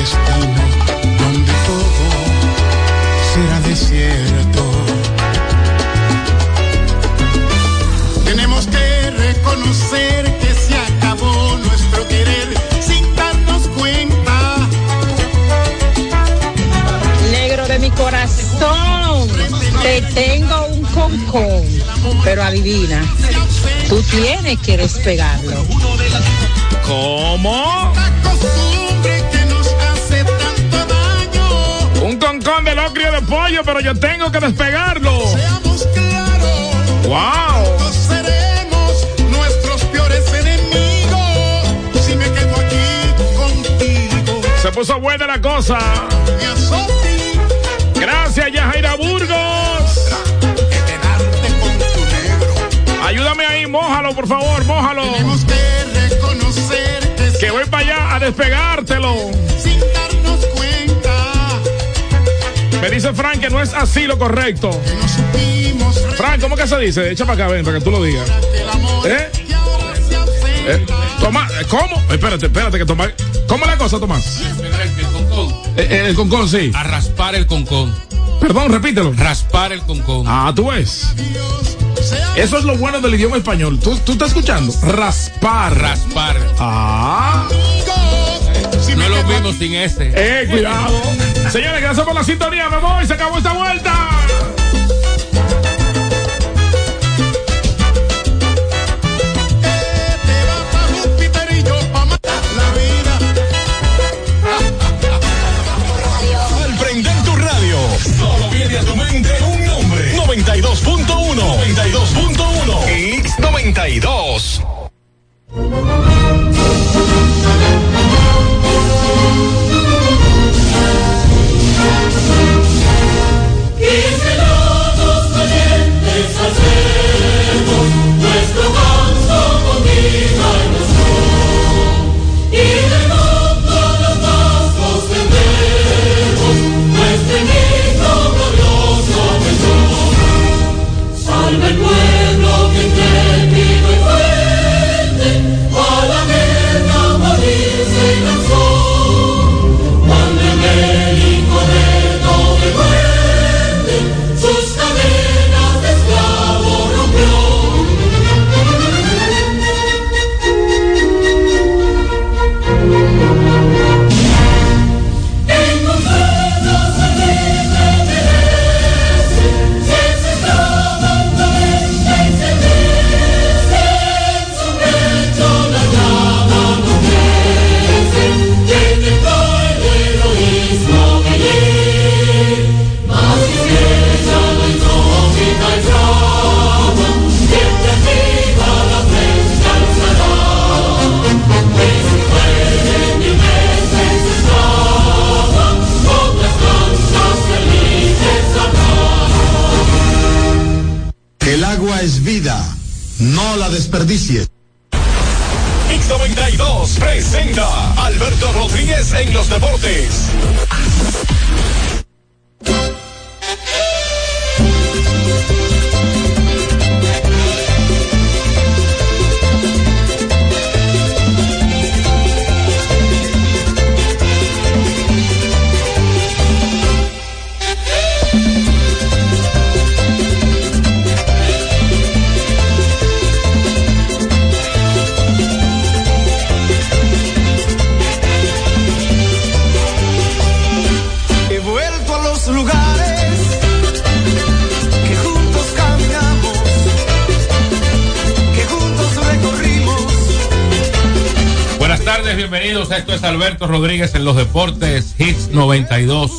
destino donde todo será desierto. Tenemos que reconocer que se acabó nuestro querer sin darnos cuenta. Negro de mi corazón, te tengo un concón, pero adivina, tú tienes que despegarlo. ¿Cómo? De pollo, pero yo tengo que despegarlo. Seamos claros. ¡Wow! No seremos nuestros peores enemigos. Si me quedo aquí contigo, Se puso buena la cosa. Gracias, Yajaira Burgos. Ayúdame ahí, mójalo, por favor, mójalo. Tenemos que reconocer Que voy para allá a despegártelo. Me dice Frank que no es así lo correcto. que no supimos Frank, ¿cómo que se dice? Echa para acá, ven, para que tú lo digas. ¿Eh? Eh. Tomás, ¿cómo? Espérate, espérate que Tomás. ¿Cómo es la cosa, Tomás? El concón. Eh, el concón, sí. A raspar el concón. Perdón, repítelo. Raspar el concón. Ah, tú ves. Eso es lo bueno del idioma español. ¿Tú, tú estás escuchando? Raspar. Raspar. Ah. No es lo mismo sin ese. Eh, cuidado. Señores, gracias por la sintonía. Me voy. Se acabó esta vuelta. Al prender tu radio, solo viene a tu mente un nombre. 92.1. 92.1. X92. Bienvenidos. Esto es Alberto Rodríguez en los deportes Hits 92,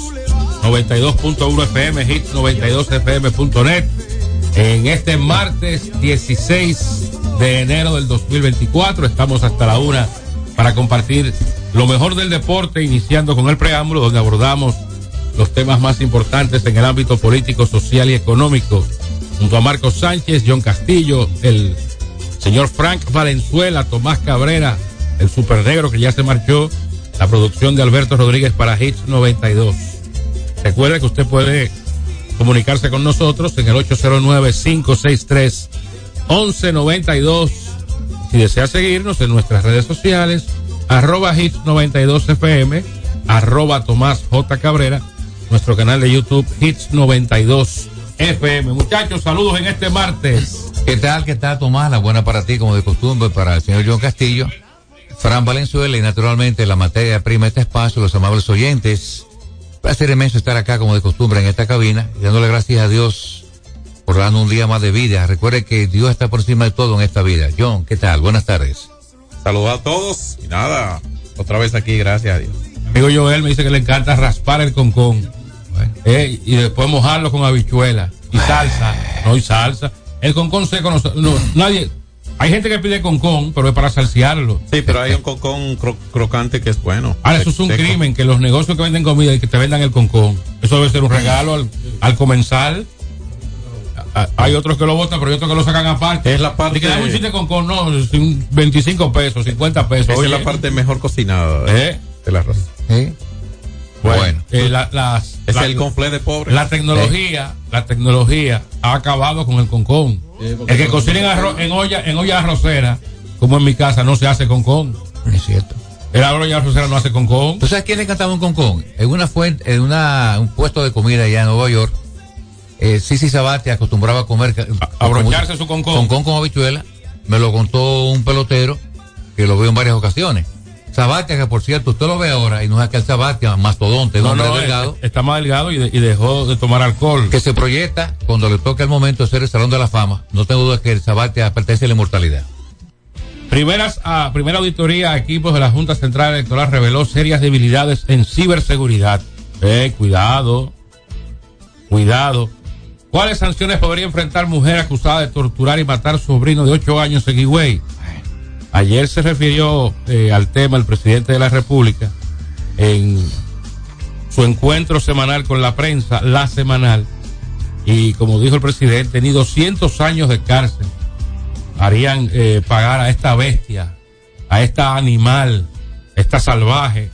92.1 FM, Hits 92fm.net. En este martes 16 de enero del 2024 estamos hasta la una para compartir lo mejor del deporte, iniciando con el preámbulo donde abordamos los temas más importantes en el ámbito político, social y económico. Junto a Marcos Sánchez, John Castillo, el señor Frank Valenzuela, Tomás Cabrera, el super negro que ya se marchó, la producción de Alberto Rodríguez para Hits 92. Recuerde que usted puede comunicarse con nosotros en el 809-563-1192. Si desea seguirnos en nuestras redes sociales, arroba Hits 92 FM, arroba Tomás J. Cabrera, nuestro canal de YouTube Hits 92 FM. Muchachos, saludos en este martes. ¿Qué tal? ¿Qué tal, Tomás? La buena para ti, como de costumbre, para el señor John Castillo, Fran Valenzuela y naturalmente la materia prima de este espacio, los amables oyentes. Placer inmenso estar acá, como de costumbre, en esta cabina, y dándole gracias a Dios por darnos un día más de vida. Recuerde que Dios está por encima de todo en esta vida. John, ¿qué tal? Buenas tardes. Saludos a todos y nada, otra vez aquí, gracias a Dios. Amigo Joel me dice que le encanta raspar el concón Bueno. eh, y después mojarlo con habichuela y salsa. No, y salsa. El concón seco, no, no, nadie. Hay gente que pide concón, pero es para salsearlo. Sí, pero hay un concón cro- crocante que es bueno. Ahora, eso es un Seco. crimen, que los negocios que venden comida y que te vendan el concón. Eso debe ser un regalo al, al comensal. A- Hay otros que lo votan, pero hay otros que lo sacan aparte. Es la parte- Y que dan un chiste con concón, no, sin 25 pesos, 50 pesos. Esa Oye, es la parte mejor cocinada de- ¿eh? del arroz. Bueno, Bueno. eh, la, las- Es la- el conflé de pobre. la tecnología, la tecnología ha acabado con el concón. El que cocina en, arroz- en olla, en olla arrocera, como en mi casa, no se hace concón. Es cierto. El olla arrocera no hace concón. ¿Tú sabes quién le cantaba un concón? En una fuente, en una, un puesto de comida allá en Nueva York, eh, Sisi Sabate acostumbraba a comer. A- abrocharse su concón. Concón con habichuela. Me lo contó un pelotero que lo veo en varias ocasiones. Sabatia, que por cierto, usted lo ve ahora y no es aquel Sabatia, mastodonte, No, no, delgado, eh, está más delgado y, de- y dejó de tomar alcohol. que se proyecta cuando le toca el momento de ser el Salón de la Fama. No tengo duda que el Sabatia pertenece a la inmortalidad. Primeras, ah, primera auditoría a equipos de la Junta Central Electoral reveló serias debilidades en ciberseguridad. Eh, cuidado, cuidado. ¿Cuáles sanciones podría enfrentar mujer acusada de torturar y matar sobrino de 8 años en Higüey? Ayer se refirió eh, al tema el presidente de la República en su encuentro semanal con la prensa, la semanal, y como dijo el presidente, ni 200 años de cárcel harían eh, pagar a esta bestia, a esta animal, esta salvaje,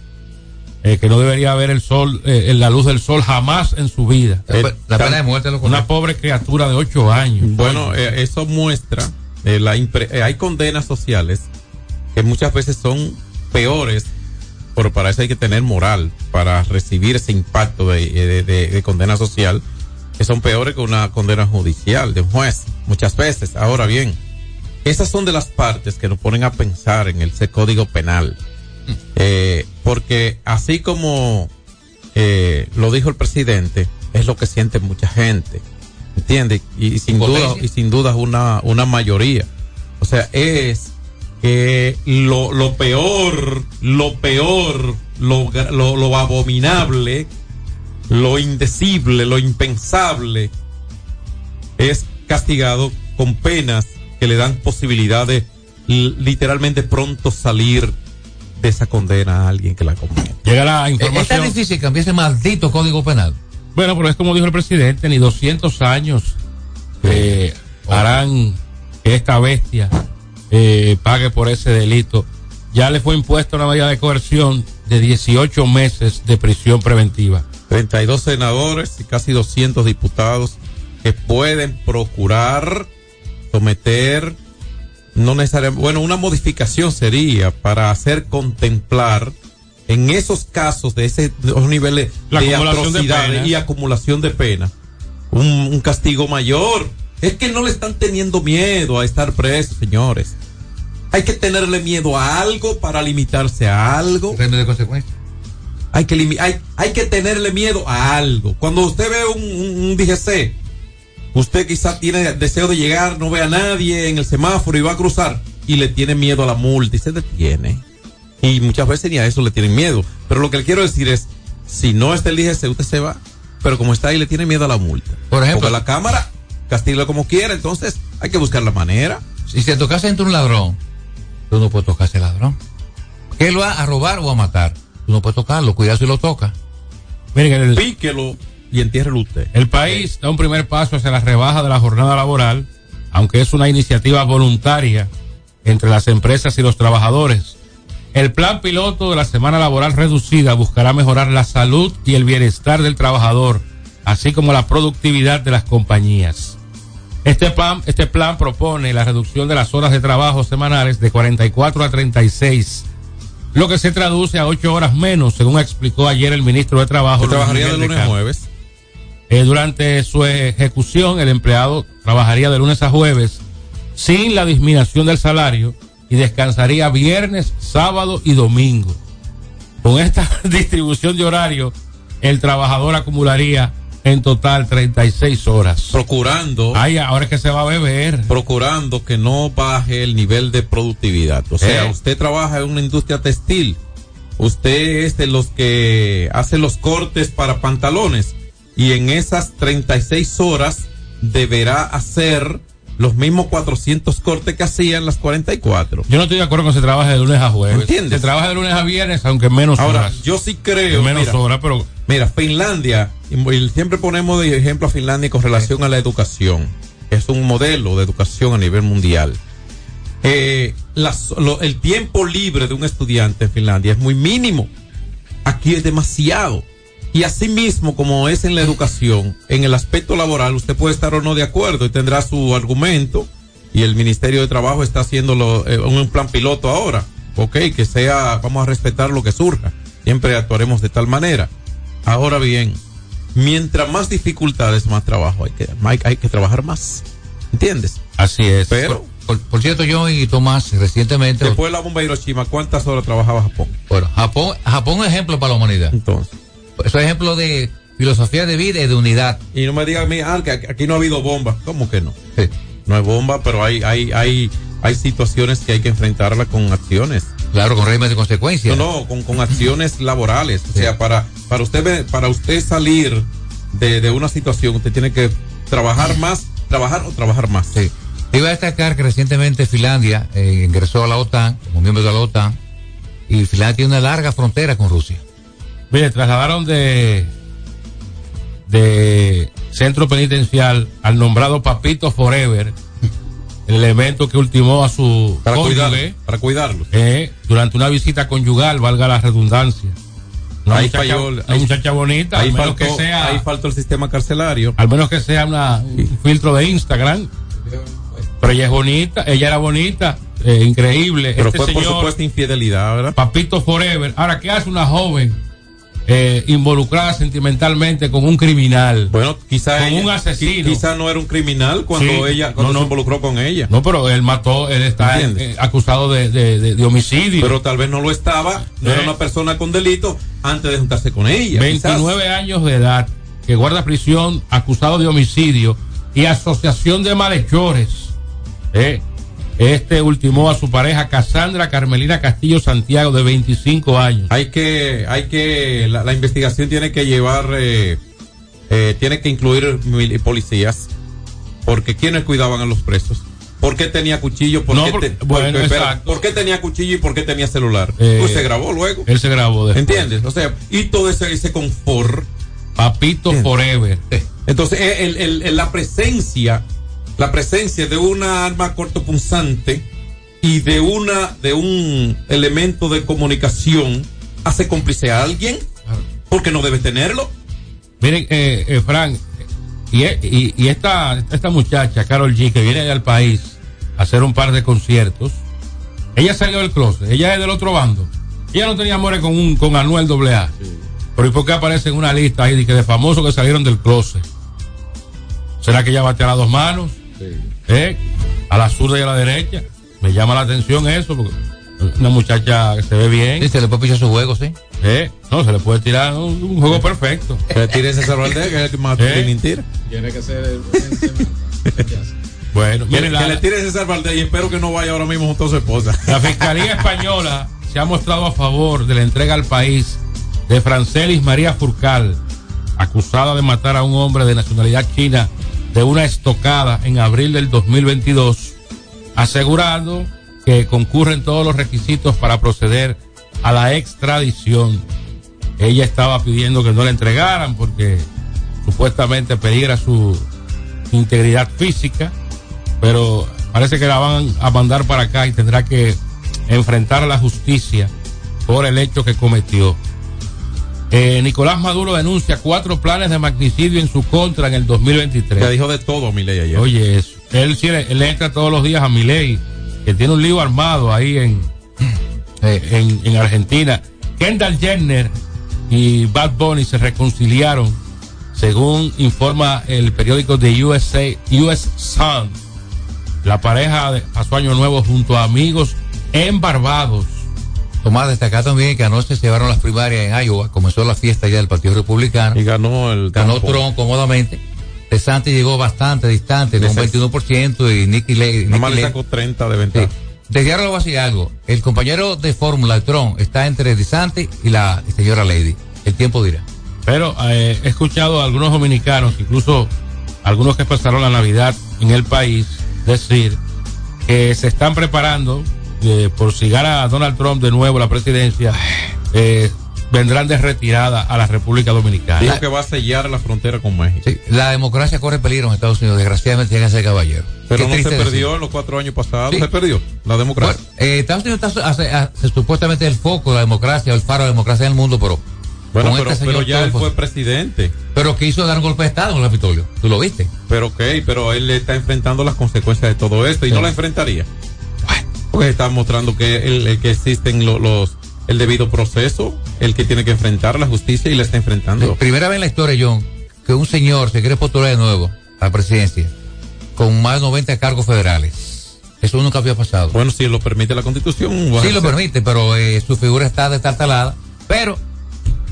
eh, que no debería ver el sol, eh, la luz del sol jamás en su vida. La, pe- la pena de muerte lo Una pobre criatura de ocho años. Bueno, eh, eso muestra eh, la impre- eh, hay condenas sociales que muchas veces son peores, pero para eso hay que tener moral para recibir ese impacto de, de- de- de condena social, que son peores que una condena judicial de un juez, muchas veces. Ahora bien, esas son de las partes que nos ponen a pensar en ese código penal. Eh, porque así como eh, lo dijo el presidente, es lo que siente mucha gente. ¿Entiende? Y, y sin duda, y sin duda una, una mayoría. O sea, es que lo, lo peor, lo peor, lo, lo, lo abominable, lo indecible, lo impensable, es castigado con penas que le dan posibilidad de literalmente pronto salir de esa condena a alguien que la comete. Llega la Es tan información. difícil cambiar ese maldito código penal. Bueno, pero es como dijo el presidente, ni 200 años eh, harán que esta bestia eh, pague por ese delito. Ya le fue impuesta una medida de coerción de 18 meses de prisión preventiva. 32 senadores y casi 200 diputados que pueden procurar someter, no necesariamente, bueno, una modificación sería para hacer contemplar en esos casos de ese de esos niveles La de acumulación de atrocidades penas. y acumulación de pena, un, un castigo mayor. Es que no le están teniendo miedo a estar presos, señores. Hay que tenerle miedo a algo para limitarse a algo Premio de consecuencia. hay que, limi- hay, hay que tenerle miedo a algo. Cuando usted ve un, un, un DGC, usted quizá tiene deseo de llegar, no ve a nadie en el semáforo y va a cruzar y le tiene miedo a la multa y se detiene. Y muchas veces ni a eso le tienen miedo. Pero lo que le quiero decir es, si no está el DGC, usted se va. Pero como está ahí, le tiene miedo a la multa. Por ejemplo- Porque la cámara castiga como quiera, entonces hay que buscar la manera. Si se tocase entre un ladrón, tú no puedes tocar a ese ladrón. ¿Qué lo va a robar o a matar? Tú no puedes tocarlo, cuidado si lo toca. Miren, el, Píquelo y entiérrelo usted. El país da un primer paso hacia la rebaja de la jornada laboral, aunque es una iniciativa voluntaria entre las empresas y los trabajadores. El plan piloto de la semana laboral reducida buscará mejorar la salud y el bienestar del trabajador, así como la productividad de las compañías. Este plan, este plan propone la reducción de las horas de trabajo semanales de 44 a 36 lo que se traduce a ocho horas menos, según explicó ayer el ministro de Trabajo. Se trabajaría de lunes a jueves. Eh, durante su ejecución, el empleado trabajaría de lunes a jueves sin la disminución del salario y descansaría viernes, sábado y domingo. Con esta distribución de horario, el trabajador acumularía en total 36 horas. Procurando. Ay, ahora es que se va a beber. procurando que no baje el nivel de productividad. O sea, Eh. usted trabaja en una industria textil, usted es de los que hace los cortes para pantalones y en esas 36 horas deberá hacer los mismos 400 cortes que hacía en las 44. Yo no estoy de acuerdo con que se trabaje de lunes a jueves. ¿Entiendes? Se trabaja de lunes a viernes, aunque menos Ahora, horas. yo sí creo, menos mira, horas, pero Mira, Finlandia, y siempre ponemos de ejemplo a Finlandia con relación a la educación. Es un modelo de educación a nivel mundial. Eh, las- lo- el tiempo libre de un estudiante en Finlandia es muy mínimo. Aquí es demasiado. Y asimismo, como es en la educación, en el aspecto laboral, usted puede estar o no de acuerdo y tendrá su argumento. Y el Ministerio de Trabajo está haciéndolo eh, un plan piloto ahora. Ok, que sea, vamos a respetar lo que surja. Siempre actuaremos de tal manera. Ahora bien, mientras más dificultades, más trabajo hay que, hay, hay que trabajar más. ¿Entiendes? así es. Pero, Por, por cierto, yo y Tomás, recientemente, después de la bomba de Hiroshima, ¿cuántas horas trabajaba Japón? bueno, Japón, Japón es ejemplo para la humanidad. Entonces. Es un ejemplo de filosofía de vida y de unidad. Y no me digan a mí, ah, que aquí no ha habido bomba. ¿Cómo que no? Sí. No hay bomba, pero hay, hay, hay, hay situaciones que hay que enfrentarla con acciones. Claro, con régimen de consecuencias. No, no, con, con acciones laborales. O sea, para, para usted para usted salir de, de una situación, usted tiene que trabajar más, trabajar o trabajar más. Sí. Iba a destacar que recientemente Finlandia eh, ingresó a la OTAN, como miembro de la OTAN, y Finlandia tiene una larga frontera con Rusia. Mire, trasladaron de de centro penitencial al nombrado Papito Forever, el elemento que ultimó a su Para cónyuge. Para cuidarlo. eh, durante una visita conyugal, valga la redundancia. Una, Ahí muchacha, falló una ahí- muchacha bonita, Ahí al menos faltó, que sea, ahí faltó el sistema carcelario. al menos que sea una, un filtro de Instagram. Pero ella es bonita, ella era bonita, eh, increíble. Pero este fue por supuesto infidelidad, ¿verdad? Papito Forever. Ahora, ¿qué hace una joven eh, involucrada sentimentalmente con un criminal? Bueno, quizá Con ella- un asesino. qui- Quizá no era un criminal cuando Sí. ella cuando No, se involucró con ella. No, pero él mató, él está eh, acusado de, de- de- de homicidio. Pero tal vez no lo estaba, no Eh. era una persona con delito antes de juntarse con ella. quizás. 29 años de edad, que guarda prisión, acusado de homicidio y asociación de malhechores. Eh, Este ultimó a su pareja Cassandra Carmelina Castillo Santiago, de 25 años. Hay que, hay que, la, la investigación tiene que llevar, eh, eh, tiene que incluir mil- policías, porque ¿quiénes cuidaban a los presos? ¿Por qué tenía cuchillo? ¿Por, No, qué, te- bueno, por- espera. ¿por qué tenía cuchillo y por qué tenía celular? Eh, pues se grabó luego. Él se grabó de ¿Entiendes? O sea, y todo ese, ese confort. Papito. Forever. Entonces, el- el- el- la presencia, la presencia de una arma cortopunzante y de una, de un elemento de comunicación hace cómplice a alguien porque no debe tenerlo. Miren, eh, eh, Frank, y, y, y esta, esta muchacha, Carol G, que viene al país a hacer un par de conciertos, ella salió del closet, ella es del otro bando. Ella no tenía amores con, un, con Anuel AA. Pero ¿y por qué aparece en una lista ahí de, que de famosos que salieron del closet? ¿Será que ella bate a las dos manos? ¿Eh? A la zurda y a la derecha. Me llama la atención eso, porque una muchacha que se ve bien. Sí, se le puede pichar su juego, sí. ¿eh? No, se le puede tirar un, un juego perfecto. Que le tire César Valdés, que es el que más ¿Eh? tiene tira. Tiene que ser. Bueno, Que, miren, que la, le tire César Valdés y espero que no vaya ahora mismo junto a su esposa. la Fiscalía Española se ha mostrado a favor de la entrega al país de Francelis María Furcal, acusada de matar a un hombre de nacionalidad china de una estocada en abril del 2022, asegurando que concurren todos los requisitos para proceder a la extradición. Ella estaba pidiendo que no la entregaran porque supuestamente peligra su integridad física, pero parece que la van a mandar para acá y tendrá que enfrentar a la justicia por el hecho que cometió. Eh, Nicolás Maduro denuncia cuatro planes de magnicidio en su contra en el 2023. Le dijo de todo mi ley ayer. Oye, eso. Él, él entra todos los días a Milei, que tiene un lío armado ahí en, Eh. en, en Argentina. Kendall Jenner y Bad Bunny se reconciliaron, según informa el periódico de USA, US Sun. La pareja pasó año nuevo junto a amigos en Barbados. Tomás, destacar también que anoche se llevaron las primarias en Iowa, comenzó la fiesta ya del Partido Republicano. Y ganó el Ganó campo. Trump cómodamente. De Santi llegó bastante distante, con un Ese- 21%, y Nicky Ley. Nada más le sacó 30 de ventaja. Desde ahora le voy a decir algo. El compañero de fórmula de Trump está entre DeSantis y la señora Lady. El tiempo dirá. Pero eh, he escuchado a algunos dominicanos, incluso algunos que pasaron la Navidad en el país, decir que se están preparando por si gana Donald Trump de nuevo la presidencia, eh, vendrán de retirada a la República Dominicana. Dijo que va a sellar la frontera con México. Sí, la democracia corre peligro en Estados Unidos. Desgraciadamente tiene que ser caballero. Pero Qué no se triste perdió decir. en los cuatro años pasados. Sí. Se perdió la democracia. Bueno, eh, Estados Unidos está hace- hace supuestamente el foco de la democracia, el faro de la democracia en el mundo, pero. Bueno, pero, este pero ya él fue presidente. Pero quiso dar un golpe de Estado en el Capitolio. ¿Tú lo viste? Pero ok, pero él está enfrentando las consecuencias de todo esto y Sí. no la enfrentaría. Porque está mostrando que, el, el que existen lo- los el debido proceso, el que tiene que enfrentar la justicia y la está enfrentando. Primera vez en la historia, John, que un señor se quiere postular de nuevo a la presidencia con más de 90 cargos federales. Eso nunca había pasado. Bueno, si lo permite la constitución. Sí lo permite, pero eh, su figura está destartalada. Pero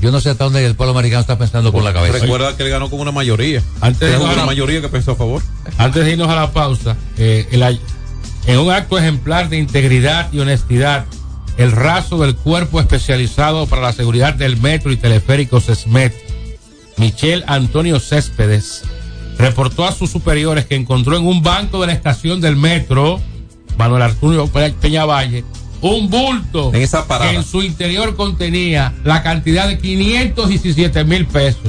yo no sé hasta dónde el pueblo americano está pensando con la cabeza. Recuerda que él ganó con una mayoría. Antes de Era irnos a una la- mayoría que pensó a favor. Antes de irnos a la pausa, eh, el ay- en un acto ejemplar de integridad y honestidad, el raso del cuerpo especializado para la seguridad del metro y teleférico SESMET, Michel Antonio Céspedes, reportó a sus superiores que encontró en un banco de la estación del metro, Manuel Arturo Pe- Peñavalle, un bulto En esa que en su interior contenía la cantidad de 517 mil pesos.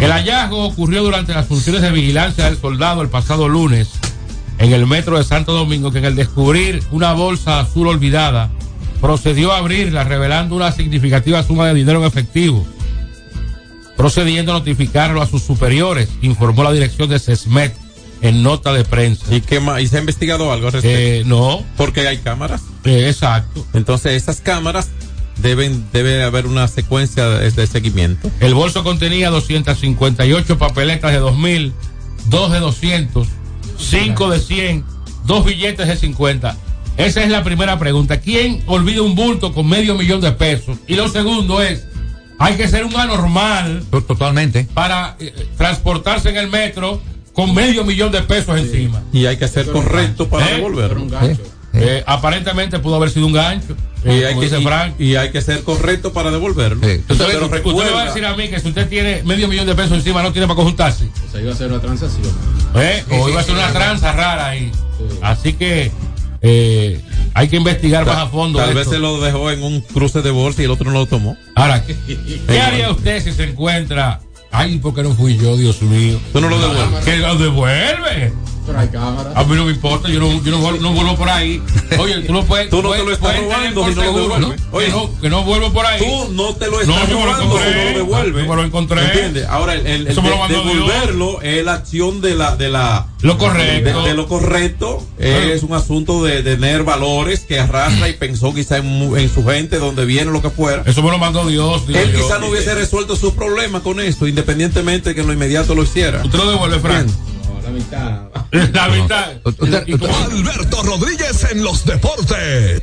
El hallazgo ocurrió durante las funciones de vigilancia del soldado el pasado lunes en el metro de Santo Domingo, que en el descubrir una bolsa azul olvidada, procedió a abrirla revelando una significativa suma de dinero en efectivo, procediendo a notificarlo a sus superiores, informó la dirección de SESMET en nota de prensa. ¿Y qué más? ¿Y se ha investigado algo al respecto? Eh, no, Porque hay cámaras. eh, exacto. Entonces, esas cámaras deben, debe haber una secuencia de, de seguimiento. El bolso contenía 258 papeletas de 2000, dos de 200, cinco de 100, dos billetes de 50. Esa es la primera pregunta. ¿Quién olvida un bulto con medio millón de pesos? Y lo segundo es, hay que ser un anormal To- Totalmente. para eh, transportarse en el metro con medio millón de pesos encima. Y hay que ser correcto para ¿Eh? devolverlo. Sí. Eh, aparentemente pudo haber sido un gancho. Y eh, hay, que, dice Frank. y, y hay que ser correcto para devolverlo. Sí. Usted, Pero usted me va a decir a mí que si usted tiene medio millón de pesos encima no tiene para coger un taxi. O sea, iba a ser una transacción. ¿Eh? O iba a ser una tranza rara ahí. Así que eh, hay que investigar más a fondo. Tal vez esto. se lo dejó en un cruce de bolsa y el otro no lo tomó. Ahora, ¿qué, haría usted si se encuentra? Ay, ¿por qué no fui yo, Dios mío? Tú no lo devuelves. Que lo devuelve. Pero hay. A mí no me importa, yo no, yo no, vuel- no vuelvo por ahí. Oye, tú no puedes. Tú no te lo estás robando si no lo devuelves. ¿no? Oye. que, no, que no vuelvo por ahí. Tú no te lo No, estás lo robando si no lo devuelves. Yo me lo encontré. ¿Entiendes? Ahora, el, de- devolverlo es la acción de la. De la Lo correcto. De, de lo correcto. Es un asunto de, de tener valores que arrastra y pensó quizá en, mu- en su gente, donde viene lo que fuera. Eso me lo mandó Dios. Él quizá no hubiese resuelto sus problemas con esto, independientemente de que en lo inmediato lo hiciera. Usted lo devuelve, Frank. La mitad. La mitad. Alberto Rodríguez en los deportes.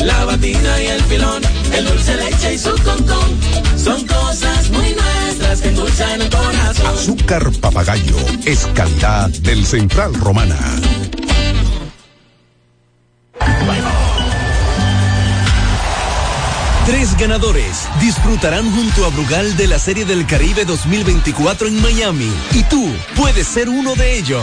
la batina y el filón, el dulce leche y su concón. Son cosas muy nuestras que endulzan el corazón. Azúcar papagayo es calidad del Central Romana. Tres ganadores disfrutarán junto a Brugal de la Serie del Caribe 2024 en Miami y tú puedes ser uno de ellos.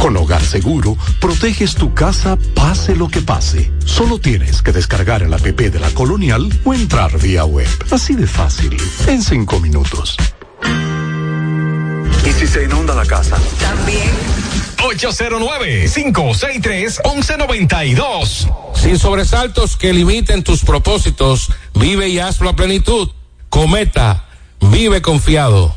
Con Hogar Seguro, proteges tu casa pase lo que pase. Solo tienes que descargar el app de la Colonial o entrar vía web. Así de fácil, en cinco minutos. ¿Y si se inunda la casa? También. 809-563-1192. Sin sobresaltos que limiten tus propósitos, vive y hazlo a plenitud. Cometa, vive confiado.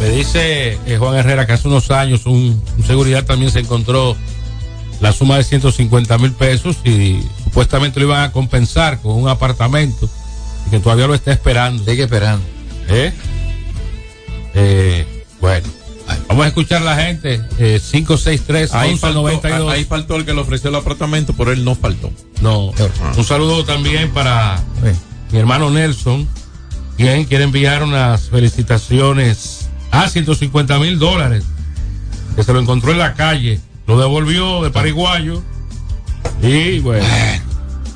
Me dice eh, Juan Herrera que hace unos años un, un seguridad también se encontró la suma de 150 mil pesos y supuestamente lo iban a compensar con un apartamento y que todavía lo está esperando. Sigue esperando. ¿Eh? Eh, bueno, vamos a escuchar a la gente. Eh, 563 Ahí faltó, 1192. ahí faltó el que le ofreció el apartamento, pero él no faltó. No. Un saludo también para mi hermano Nelson, quien quiere enviar unas felicitaciones a 150 mil dólares, que se lo encontró en la calle, lo devolvió de Paraguayo. Y bueno,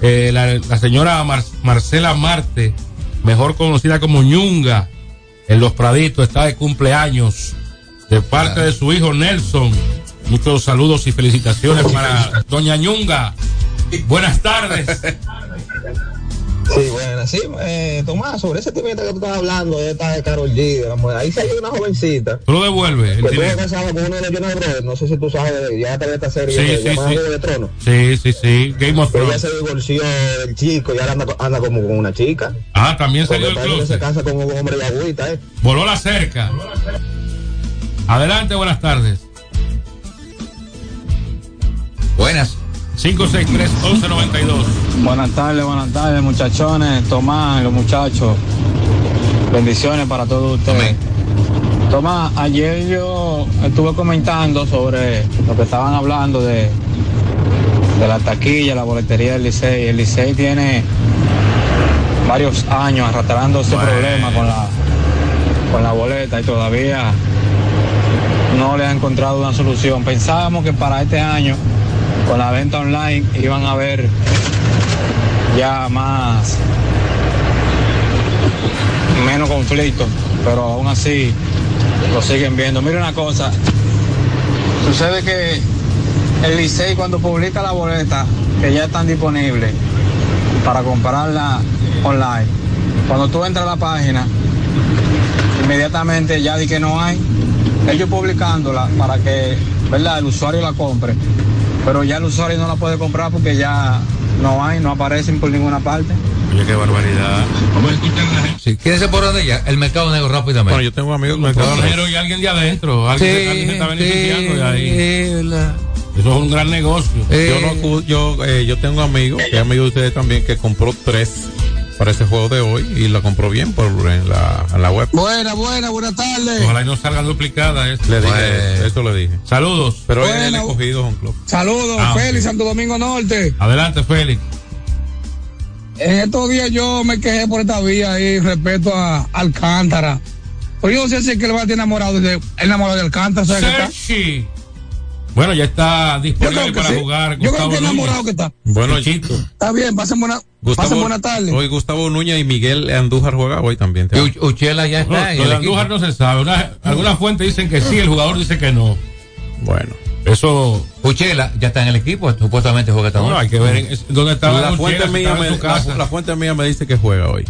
eh, la, la señora Mar- Marcela Marte, mejor conocida como Ñunga, en Los Praditos, está de cumpleaños de parte de su hijo Nelson. Muchos saludos y felicitaciones para Doña Ñunga. Buenas tardes. Sí, bueno, sí, eh, Tomás, sobre ese tema que tú estás hablando, de esta de Carol G, de la mujer, ahí salió una jovencita. Tú lo devuelves, el Que estuvo dinero. casada con uno de los Jonas Brothers, no sé si tú sabes, de- ya te esta serie Sí, de- sí, llamada sí. Juego de Tronos. Sí, sí, sí. Game of Ella Thrones. se divorció del chico y ahora anda, anda como con una chica. Ah, también salió el se casa con un hombre de agüita, ¿eh? Voló la cerca. Adelante, buenas tardes. Buenas. 563-1192. Buenas tardes, buenas tardes, muchachones, Tomás, los muchachos. Bendiciones para todos ustedes. Tomás, ayer yo estuve comentando sobre lo que estaban hablando de, de la taquilla, la boletería del Licey. El Licey tiene varios años arrastrando ese problema con la, con la boleta y todavía no le ha encontrado una solución. Pensábamos que para este año, con la venta online, iban a haber ya más, menos conflictos, pero aún así lo siguen viendo. Mira una cosa, sucede que el Licey cuando publica la boleta, que ya están disponibles para comprarla online, cuando tú entras a la página, inmediatamente ya di que no hay, ellos publicándola para que, ¿verdad?, el usuario la compre. Pero ya el usuario no la puede comprar porque ya no hay, no aparecen por ninguna parte. Oye, qué barbaridad. Vamos a escuchar a la gente. Sí, ¿Quién se por donde ya? El mercado negro rápidamente. Bueno, yo tengo amigos me Mercado Negro y alguien de adentro. Alguien, Sí, alguien se está beneficiando de ahí. sí, la- Eso es un gran negocio. Yo, no, yo, eh, yo tengo amigos, que es amigo de ustedes también, que compró tres para ese juego de hoy y la compró bien por en la, en la web. Buena, buena, buenas tardes. Ojalá y no salgan duplicadas. Le dije, Bueno. eso le dije. Saludos. Pero hoy Buena. el escogido Juan Club. Saludos, Ah, Félix, Santo Domingo Norte. Adelante, Félix. En estos días yo me quejé por esta vía ahí respecto a Alcántara. Pero yo no sé si es que le va a estar enamorado de, enamorado de Alcántara. ¿sabes. Bueno, ya está disponible para sí. jugar. Yo creo que enamorado Núñez. que está. Bueno, Chito. Está bien, pasen buena, Gustavo, buena tarde. hoy Gustavo Núñez y Miguel Andújar juega hoy también. Uchela ya No, está lo de equipo. Andújar no se sabe. Una- algunas fuentes dicen que sí, el jugador dice que no. Bueno. Eso. Uchela ya está en el equipo, supuestamente juega esta Bueno, noche. hay que ver en- dónde está La Uchela, fuente, mía estaba me, la, la fuente mía me dice que juega hoy.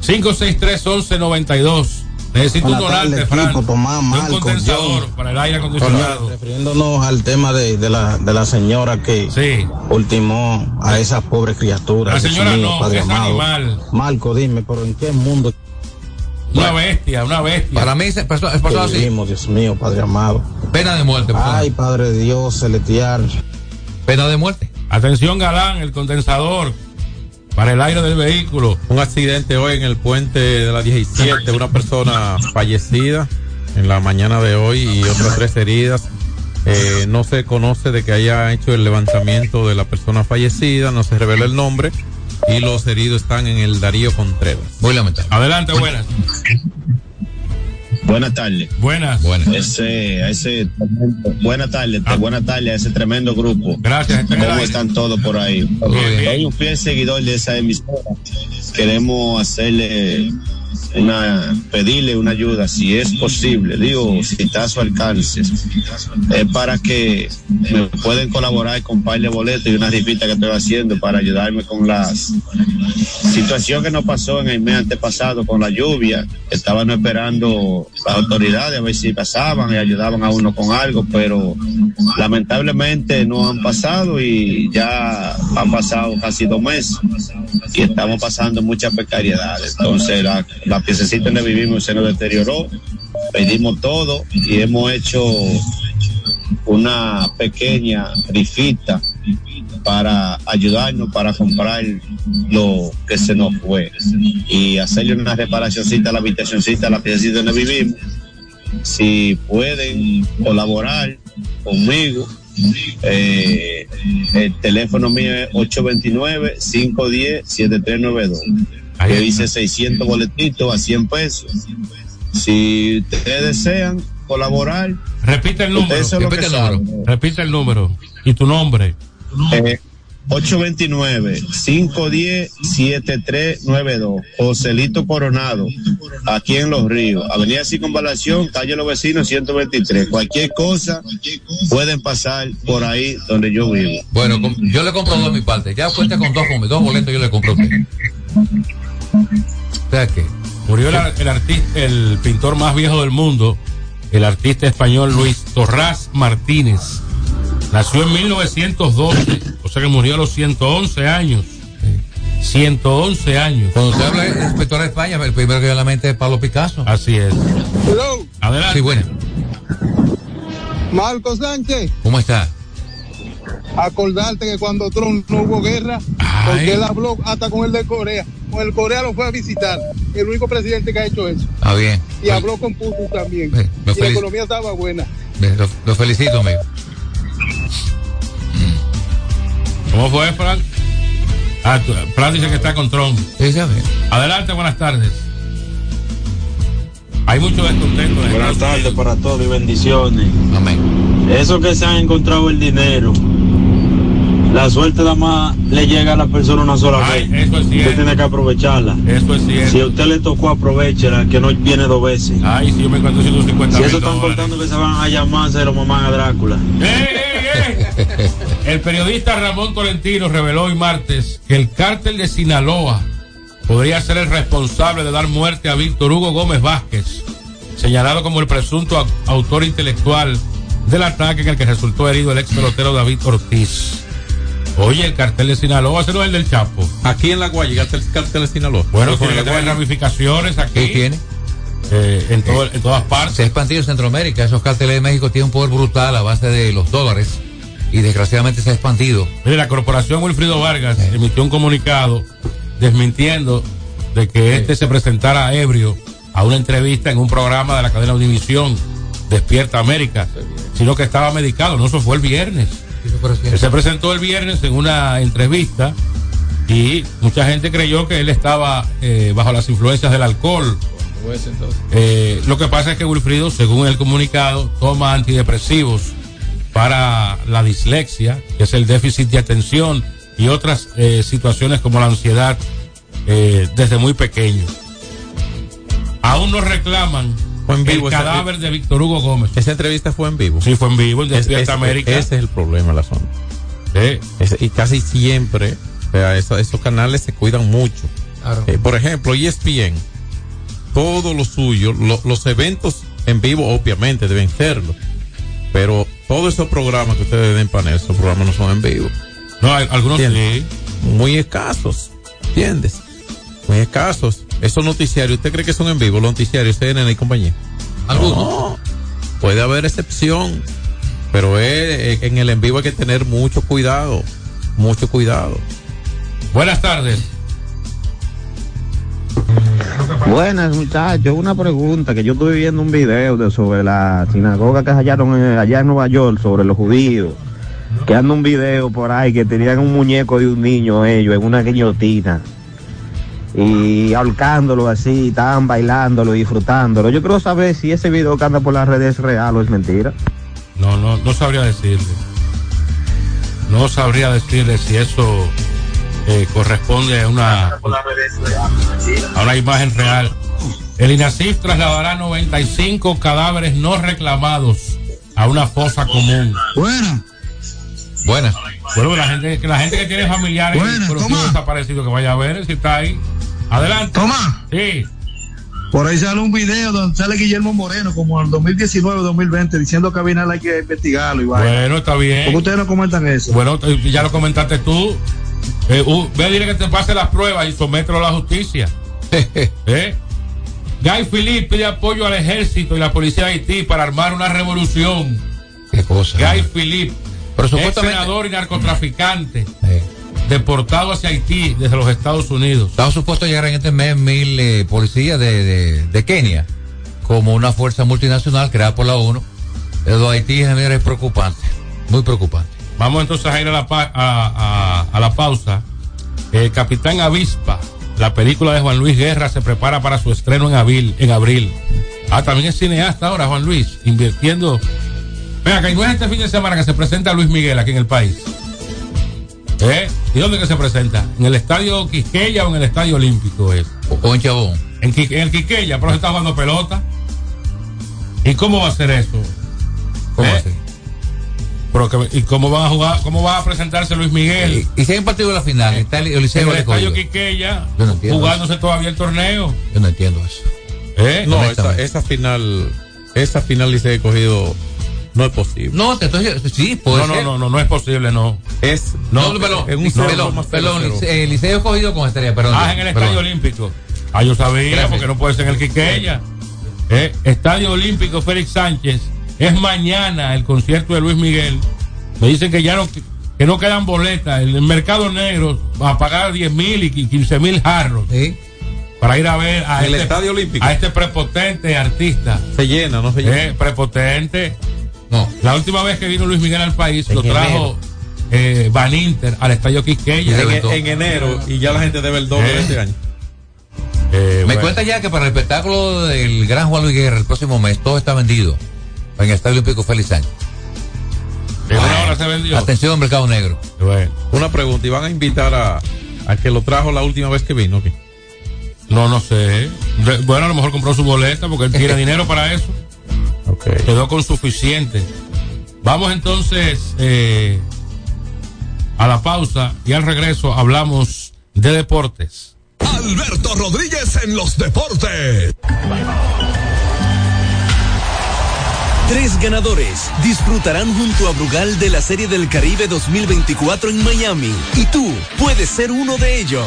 563-1192. Necesito un donante, Fran. equipo, Tomás, de un Marco, condensador John. para el aire acondicionado. Refiriéndonos al tema de, de la, de la señora que Sí. ultimó a esas pobres criaturas. La señora mío, no, Padre es amado. animal. Marco, dime, pero ¿en qué mundo Una bestia, una bestia. Para mí se pasó, que pasó así. vivimos, Dios mío, Padre amado? Pena de muerte. persona. Ay, Padre Dios celestial. Pena de muerte. Atención, Galán, el condensador para el aire del vehículo. Un accidente hoy en el puente de la 17, una persona fallecida en la mañana de hoy y otras tres heridas. Eh, no se conoce de que haya hecho el levantamiento de la persona fallecida, no se revela el nombre y los heridos están en el Darío Contreras. Muy lamentable. Adelante, buenas. Buenas tardes. Buenas. Buenas. Ese, a ese buenas tardes, Ah. buenas tardes a ese tremendo grupo. Gracias. ¿Cómo están todos por ahí? Bien, bien. Soy un fiel seguidor de esa emisora. Queremos hacerle una, pedirle una ayuda, si es posible, digo, si está a su alcance, es para que me pueden colaborar con par de boletos y una rifita que estoy haciendo para ayudarme con las situación que nos pasó en el mes antepasado con la lluvia. Estaban esperando las autoridades a ver si pasaban y ayudaban a uno con algo, pero lamentablemente no han pasado y ya han pasado casi dos meses y estamos pasando muchas precariedades. Entonces la, la piececita donde vivimos se nos deterioró, pedimos todo y hemos hecho una pequeña rifita para ayudarnos para comprar lo que se nos fue y hacerle una reparacióncita a la habitacióncita, a la piececita donde vivimos. Si pueden colaborar conmigo, eh, el teléfono mío es 829-510-7392. Que dice 600 boletitos a 100 pesos. Si ustedes desean colaborar, Repite el número. Repite el número. saben. Repite el número. Y tu nombre. Eh, 829-510-7392. Joselito Coronado, aquí en Los Ríos. Avenida Circunvalación, calle Los Vecinos, 123. Cualquier cosa, pueden pasar por ahí donde yo vivo. Bueno, yo le compro dos mi parte. Ya cuenta con dos, con dos boletos, yo le compro a usted. O sea que, Murió el, ar- el artista, el pintor más viejo del mundo, el artista español Luis Torras Martínez. Nació en 1912, o sea que murió a los 111 años. 111 años. cuando se habla de inspector de España, el primero que viene a la mente es Pablo Picasso. Así es. Hello, Adelante. Sí, bueno. Marco Sánchez, ¿Cómo está? acordarte que cuando Trump no hubo guerra. Porque él habló hasta con el de Corea, con el Corea lo fue a visitar, el único presidente que ha hecho eso, Ah, bien. y habló con Putin también, Pues, me y la economía estaba buena. Bien, Lo, lo felicito, amigo. ¿Cómo fue, Frank? Ah, tú- Frank dice que está con Trump. Sí, sabe. Adelante, buenas tardes. Hay mucho descontento. en Buenas tardes para todos y bendiciones. Amén. Eso que se han encontrado el dinero, la suerte nada más le llega a la persona una sola Ay, vez. eso es Usted cierto. tiene que aprovecharla. Eso es cierto. Si a usted le tocó, aprovechela, que no viene dos veces. Ay, si yo me encuentro 150 Si eso están contando que se van a llamar, se lo mamán a Drácula. ¡Ey, ey, ey! El periodista Ramón Tolentino reveló hoy martes que el cártel de Sinaloa podría ser el responsable de dar muerte a Víctor Hugo Gómez Vázquez, señalado como el presunto au- autor intelectual del ataque en el que resultó herido el ex pelotero David Ortiz. Oye, el cartel de Sinaloa, ese no es el del Chapo. Aquí en La Guayiga está el cartel de Sinaloa. Bueno, Con tiene que tener ramificaciones aquí. ¿Qué tiene? Eh, en, todo- en todas partes. Se ha expandido en Centroamérica. Esos carteles de México tienen un poder brutal a base de los dólares. Y desgraciadamente se ha expandido. Mire, la corporación Wilfrido Vargas emitió un comunicado desmintiendo de que este se presentara ebrio a una entrevista en un programa de la cadena Univisión, Despierta América, sino que estaba medicado, no, eso fue el viernes. Él se presentó el viernes en una entrevista y mucha gente creyó que él estaba eh, bajo las influencias del alcohol. Eh, lo que pasa es que Wilfrido, según el comunicado, toma antidepresivos para la dislexia, que es el déficit de atención y otras eh, situaciones como la ansiedad desde muy pequeño. Aún no reclaman Fue en vivo el esa- cadáver de Víctor Hugo Gómez. Esa entrevista fue en vivo. Sí, fue en vivo, en Es- Despierta ese- América. Ese es el problema, la zona. Y casi siempre, o sea, eso- esos canales se cuidan mucho. Eh, por ejemplo, ESPN, todo lo suyo, lo- los eventos en vivo obviamente deben serlo, pero todos esos programas que ustedes den panel, esos programas no son en vivo. No, hay, algunos sí. Muy escasos, ¿entiendes? Muy escasos. Esos noticiarios, ¿usted cree que son en vivo los noticiarios CNN y compañía? No, puede haber excepción, pero es- en el en vivo hay que tener mucho cuidado, mucho cuidado. Buenas tardes. Buenas muchachos, una pregunta que yo estuve viendo un video de sobre la sinagoga que hallaron en- allá en Nueva York sobre los judíos, que anda un video por ahí que tenían un muñeco de un niño ellos en una guillotina y ahorcándolo así, estaban bailándolo, disfrutándolo. Yo quiero saber si ese video que anda por las redes es real o es mentira. No, no, no sabría decirle. No sabría decirle si eso eh, corresponde a una, a una imagen real. El INASIF trasladará 95 cadáveres no reclamados a una fosa común. Buena. Buena. Bueno, la gente, que la gente que tiene familiares Buena, pero desaparecidos que vaya a ver si está ahí. Adelante. Toma. Sí. Por ahí sale un video donde sale Guillermo Moreno, como en el 2019-2020, diciendo que a Abinal hay que investigarlo. Y. Bueno, está bien. ¿Por qué ustedes no comentan eso? Bueno, eh, ya lo comentaste tú. Eh, uh, ve, dile que te pase las pruebas y somételo a la justicia. ¿Eh? Guy Philippe pide apoyo al ejército y la policía de Haití para armar una revolución. Qué cosa. Guy supuestamente- senador y narcotraficante, deportado hacia Haití desde los Estados Unidos. Estaba supuesto llegar en este mes mil eh, policías de, de, de Kenia como una fuerza multinacional creada por la ONU. Pero Haití señores, es preocupante, muy preocupante. Vamos entonces a ir a la, pa- a, a- a la pausa. El Capitán Avispa, la película de Juan Luis Guerra, se prepara para su estreno en abril. En abril. Ah, también es cineasta ahora, Juan Luis, invirtiendo. Venga, que no es este fin de semana que se presenta Luis Miguel aquí en el país. ¿Eh? ¿Y dónde que se presenta? ¿En el Estadio Quisqueya o en el Estadio Olímpico es? O en Chabón. En, en el Quisqueya, pero se está jugando pelota. ¿Y cómo va a ser eso? ¿Cómo ¿Eh? así? Pero que- ¿Y cómo van a jugar? ¿Cómo va a presentarse Luis Miguel? Y si hay un partido de la final, está el Eliseo en el de estadio Yo no jugándose todavía el torneo. Yo no entiendo eso. ¿Eh? No, esa, final, esa final he cogido, no es posible. No, te estoy sí, puede No, no, ser. no, no, no es posible, no. Es, No, pelón, es un cero coma cero pelón, cero. eh, cogido con estrella, perdón. Ah, en el perdón. estadio olímpico. Ah, yo sabía, Gracias. porque no puede ser en el Quiqueya. ¿Eh? Estadio Olímpico Félix Sánchez. Es mañana el concierto de Luis Miguel. Me dicen que ya no, que no quedan boletas. El mercado negro va a pagar 10 mil y 15 mil jarros. Para ir a ver a el este, Estadio Olímpico. a este prepotente artista. Se llena, no se llena. Eh, prepotente. No. La última vez que vino Luis Miguel al país lo trajo eh, Van Inter al estadio Quisqueya. En, en enero y ya la gente debe el doble Eh. de este año. Eh, Me bueno. cuenta ya que para el espectáculo del gran Juan Luis Guerra el próximo mes todo está vendido en el Estadio Olímpico Félix Sánchez. En una hora se vendió. Atención, mercado negro. Bueno. Una pregunta, ¿y van a invitar a, a que lo trajo la última vez que vino? ¿qué? No, no sé. Bueno, a lo mejor compró su boleta porque él tiene dinero para eso. Quedó con suficiente. Vamos entonces eh, a la pausa y al regreso hablamos de deportes. Alberto Rodríguez en los deportes. Tres ganadores disfrutarán junto a Brugal de la Serie del Caribe 2024 en Miami y tú puedes ser uno de ellos.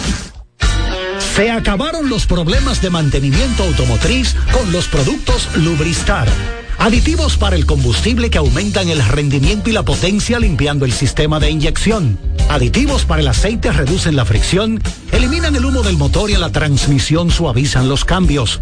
Se acabaron los problemas de mantenimiento automotriz con los productos Lubristar. Aditivos para el combustible que aumentan el rendimiento y la potencia limpiando el sistema de inyección. Aditivos para el aceite reducen la fricción, eliminan el humo del motor y a la transmisión suavizan los cambios.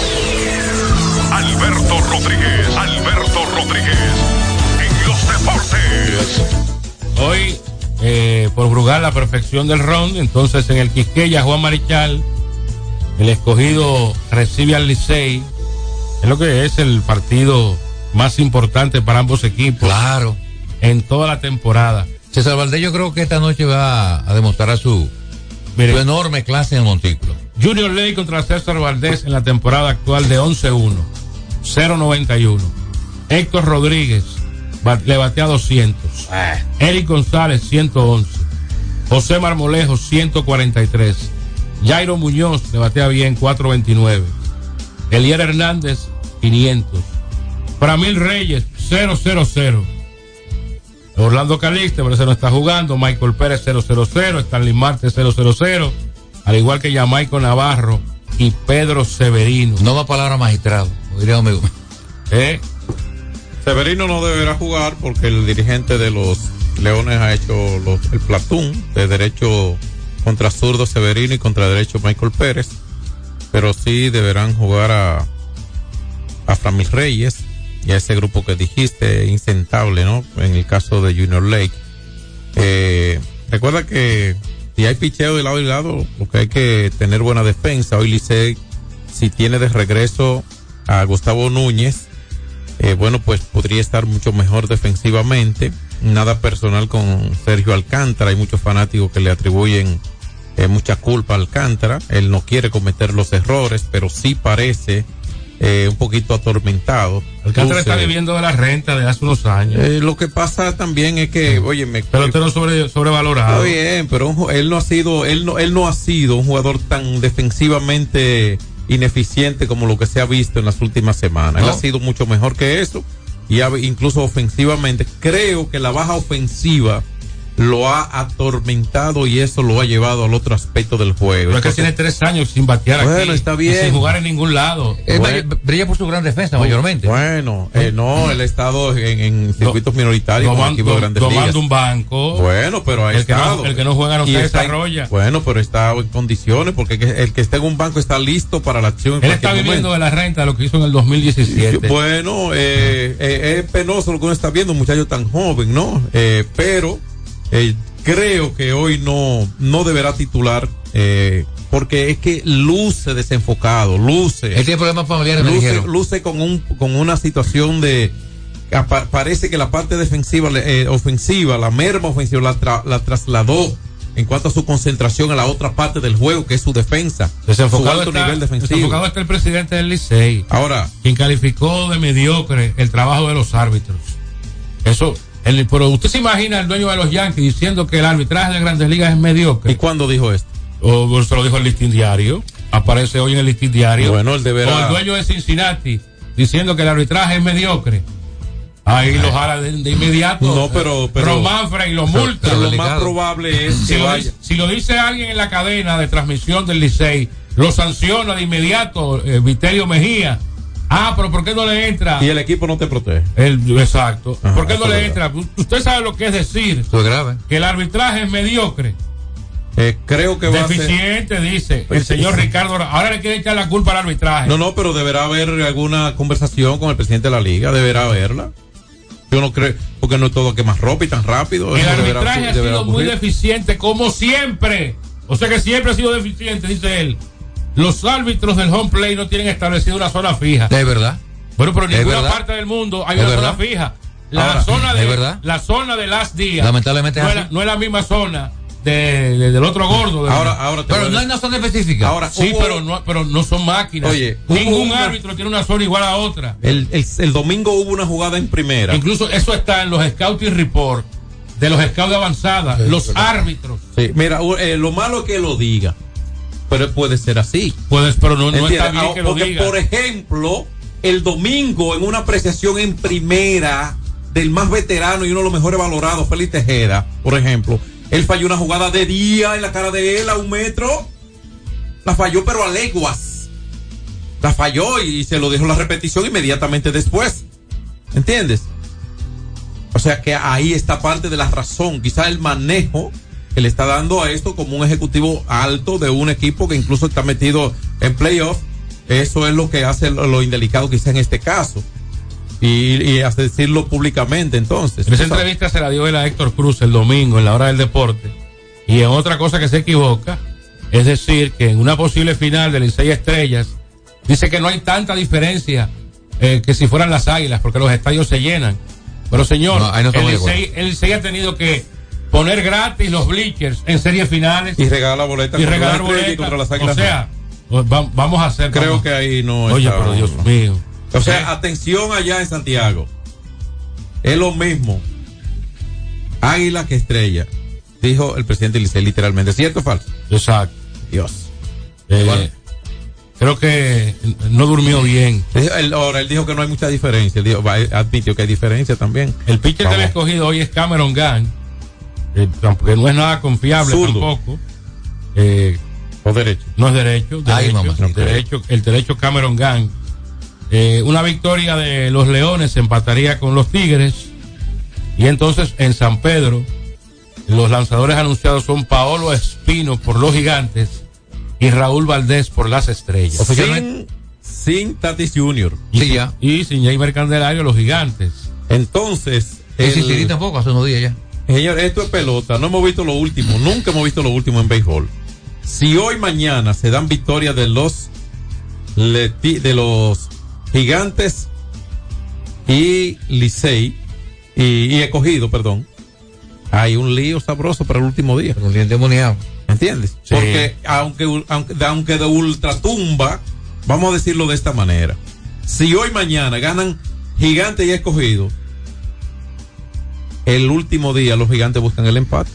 Alberto Rodríguez, Alberto Rodríguez, en los deportes. Hoy, eh, por Brugal, la perfección del round. Entonces, en el Quisqueya, Juan Marichal, el escogido recibe al Licey. Es lo que es el partido más importante para ambos equipos. Claro. En toda la temporada. César Valdés, yo creo que esta noche va a demostrar su, Mire. su enorme clase en el montículo. Junior Ley contra César Valdés en la temporada actual de 11-1, 0-91. Héctor Rodríguez le batea 200. Eric González 111. José Marmolejo 143. Jairo Muñoz le batea bien 429. Elier Hernández 500. Framil Reyes 000. Orlando Calixte, pero ese no está jugando. Michael Pérez 000. Stanley Marte 000. Al igual que Jamaico Navarro y Pedro Severino. No va palabra magistrado, ¿Eh? Severino no deberá jugar porque el dirigente de los Leones ha hecho el platón de derecho contra zurdo Severino y contra derecho Michael Pérez. Pero sí deberán jugar a, a Framil Reyes y a ese grupo que dijiste, insentable, ¿no? En el caso de Junior Lake. Eh, recuerda que si hay picheo de lado y lado, lo que hay que tener buena defensa. Hoy Licey, si tiene de regreso a Gustavo Núñez, eh, bueno, pues podría estar mucho mejor defensivamente. Nada personal con Sergio Alcántara. Hay muchos fanáticos que le atribuyen eh, mucha culpa a Alcántara. Él no quiere cometer los errores, pero sí parece eh, un poquito atormentado. Alcántara Luce- está viviendo de la renta de hace unos años. Eh, lo que pasa también es que, oye, me Pelotero sobre, sobrevalorado. Está bien, pero él no ha sido, él no, él no ha sido un jugador tan defensivamente ineficiente como lo que se ha visto en las últimas semanas. Él ha sido mucho mejor que eso y ha- incluso ofensivamente. Creo que la baja ofensiva lo ha atormentado y eso lo ha llevado al otro aspecto del juego. Pero es que tiene tres años sin batear Bueno, aquí. está bien. Sin jugar en ningún lado. Eh, Bueno. brilla por su gran defensa mayormente. Bueno, eh, no, él ha estado en, en circuitos minoritarios con Tomando- equipos de grandes tomando ligas. un banco. Bueno, pero ha El que no- el que no juega no se está en- desarrolla. bueno, pero está en condiciones porque que- el que está en un banco está listo para la acción. en Él está viviendo momento. de la renta lo que hizo en el 2017. Bueno, eh, eh, es penoso lo que uno está viendo, un muchacho tan joven, ¿no? Eh, pero eh, creo que hoy no, no deberá titular eh, porque es que luce desenfocado, luce. Él tiene problemas familiares, me luce, dijeron. luce con, un, con una situación de... Parece que la parte defensiva, eh, ofensiva, la merma ofensiva la, tra- la trasladó en cuanto a su concentración a la otra parte del juego, que es su defensa. su Desenfocado alto está, nivel defensivo. desenfocado está el presidente del Licey. Ahora, quien calificó de mediocre el trabajo de los árbitros. Eso, el- pero usted se imagina el dueño de los Yankees diciendo que el arbitraje de Grandes Ligas es mediocre. ¿Y cuándo dijo esto? O o se lo dijo el listín diario. Aparece hoy en el listín diario. Bueno, él deberá- O el dueño de Cincinnati diciendo que el arbitraje es mediocre. Ahí lo jala de, de inmediato. No, pero- pero- Ron Manfred y lo pero- multa. pero lo más probable es si que lo, vaya- dice, si lo dice alguien en la cadena de transmisión del Licey, lo sanciona de inmediato eh, Viterio Mejía. Ah, pero ¿por qué no le entra? Y el equipo no te protege. El- exacto. Ajá, ¿Por qué no le entra? Usted sabe lo que es decir Eso es grave. que el arbitraje es mediocre. Eh, creo que va a ser. Deficiente, dice el Pues, señor. Ricardo. Ahora le quiere echar la culpa al arbitraje. No, no, pero deberá haber alguna conversación con el presidente de la liga, deberá haberla. Yo no creo, porque no es todo que más ropa y tan rápido. el deberá- arbitraje ha sido muy deficiente, como siempre. O sea que siempre ha sido deficiente, dice él. Los árbitros del home play no tienen establecida una zona fija. Es verdad. Bueno, pero en ninguna verdad. parte del mundo hay una verdad. zona fija. La Ahora, zona de verdad. la zona de las días. Lamentablemente no, es así. la, no es la misma zona de, de- del otro gordo. Ahora, ahora Pero no hay una zona específica. Ahora, sí, hubo- pero no, pero no son máquinas. Oye, ningún una- árbitro tiene una zona igual a otra. el, el, el domingo hubo una jugada en primera. Incluso eso está en los scouting report de los scouts de avanzada. los árbitros. Sí, mira, eh, lo malo es que lo diga, pero puede ser así. Puedes, pero no, no ¿Entiendes? está bien Ah, que lo Porque, diga. por ejemplo, el domingo en una apreciación en primera del más veterano y uno de los mejores valorados, Félix Tejeda, por ejemplo, él falló una jugada de día en la cara de él a un metro. La falló, pero a leguas. La falló y se lo dejó la repetición inmediatamente después. ¿Entiendes? O sea que ahí está parte de la razón, quizá el manejo que le está dando a esto como un ejecutivo alto de un equipo que incluso está metido en playoff. Eso es lo que hace lo, lo indelicado quizá en este caso. Y, y hace decirlo públicamente entonces. En esa entrevista se la dio él a Héctor Cruz el domingo en la hora del deporte. Y en otra cosa que se equivoca, es decir, que en una posible final de Licey Estrellas, dice que no hay tanta diferencia eh, que si fueran las águilas, porque los estadios se llenan. Pero señor, No, no el. Licey, el Licey ha tenido que poner gratis los bleachers en series finales Y regala boletas y regalar boletas. contra las O águilas. sea, pues, va- vamos a hacer. creo que ahí no Oye, está- pero Dios mío. O sea, atención allá en Santiago. Es lo mismo. Águila que estrella. Dijo el presidente Licey literalmente. ¿Cierto o falso? Exacto. Dios. Eh, Creo que no durmió bien. Él- ahora, él dijo que no hay mucha diferencia. Él dijo, va, admitió que hay diferencia también. El pitcher Vamos. del escogido hoy es Cameron Gunn, eh, que no es nada confiable Zurdo. tampoco. Eh, O derecho. no es derecho, Ay, el derecho, el derecho Cameron Gunn. Eh, una victoria de los Leones empataría con los Tigres. Y entonces en San Pedro, los lanzadores anunciados son Paolo Espino por los Gigantes y Raúl Valdés por las Estrellas. Sin, sin Tatis Jr. Y, Sí, sin- ya. y sin Jaime Candelario, los Gigantes. Entonces, Y el- tampoco, hace unos días ya. Señor, esto es pelota. No hemos visto lo último. Nunca hemos visto lo último en béisbol. Si hoy mañana se dan victorias de los de los gigantes y Licey y, y escogido, perdón. Hay un lío sabroso para el último día. Un diente muneado. ¿Entiendes? Sí. Porque aunque, aunque, de- aunque de ultratumba, vamos a decirlo de esta manera. Si hoy mañana ganan Gigante y Escogido, el último día los gigantes buscan el empate.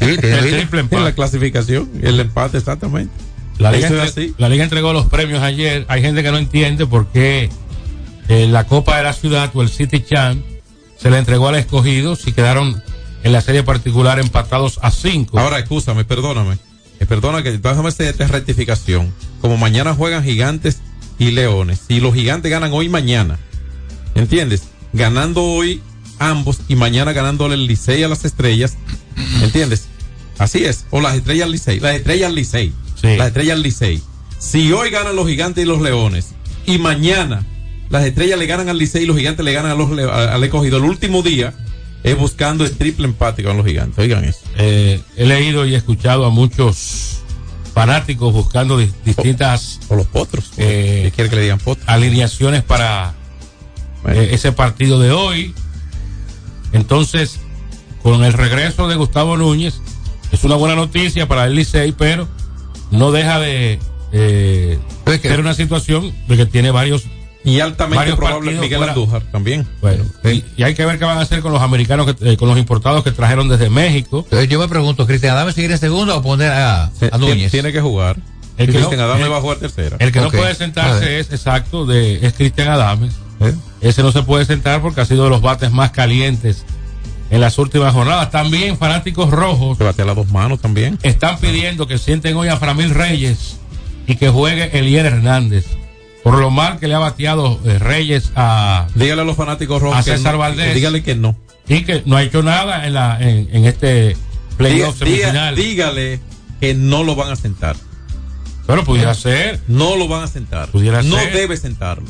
El triple empate. En la clasificación, el empate exactamente. La liga, Eso es entre- así. la liga entregó los premios ayer. Hay gente que no entiende por qué eh, la Copa de la Ciudad o el City Champ se le entregó al escogido si quedaron en la serie particular empatados a cinco. Ahora, escúchame, perdóname. Eh, perdona que déjame hacer esta rectificación. Como mañana juegan gigantes y leones. Si los gigantes ganan hoy y mañana, ¿entiendes? Ganando hoy ambos y mañana ganándole el Licey a las estrellas, ¿entiendes? Así es. O las estrellas al Licey. Las estrellas al Licey. Las estrellas al Licey. Si hoy ganan los gigantes y los leones y mañana las estrellas le ganan al Licey y los gigantes le ganan a los, al escogido, el último día es buscando el triple empate con los gigantes. Oigan eso. Eh, he leído y escuchado a muchos fanáticos buscando di- distintas o los potros eh, quiere que le digan potros alineaciones para eh, ese partido de hoy entonces con el regreso de Gustavo Núñez es una buena noticia para el Licey pero no deja de eh, ser una situación de que tiene varios y altamente varios probable Miguel fuera. Andújar también. Bueno, y, y hay que ver qué van a hacer con los americanos, que, eh, con los importados que trajeron desde México. Entonces yo me pregunto, ¿Cristian Adame seguir en segundo o poner a, a Núñez? Tiene que jugar. El que Cristian no- Adame el- va a jugar tercera. El que no puede sentarse es exacto de es Cristian Adames. Ese no se puede sentar porque ha sido de los bates más calientes en las últimas jornadas. También fanáticos rojos bate a las dos manos también. están pidiendo que sienten hoy a Framil Reyes y que juegue Elier Hernández. Por lo mal que le ha bateado eh, Reyes a, Dígale a los fanáticos rojos a que César no, Valdés. Dígale que no. y que no ha hecho nada en, la, en, en este playoff semifinal. dígale que no lo van a sentar. Pero pudiera ser. No lo van a sentar. Pudiera no ser. debe sentarlo.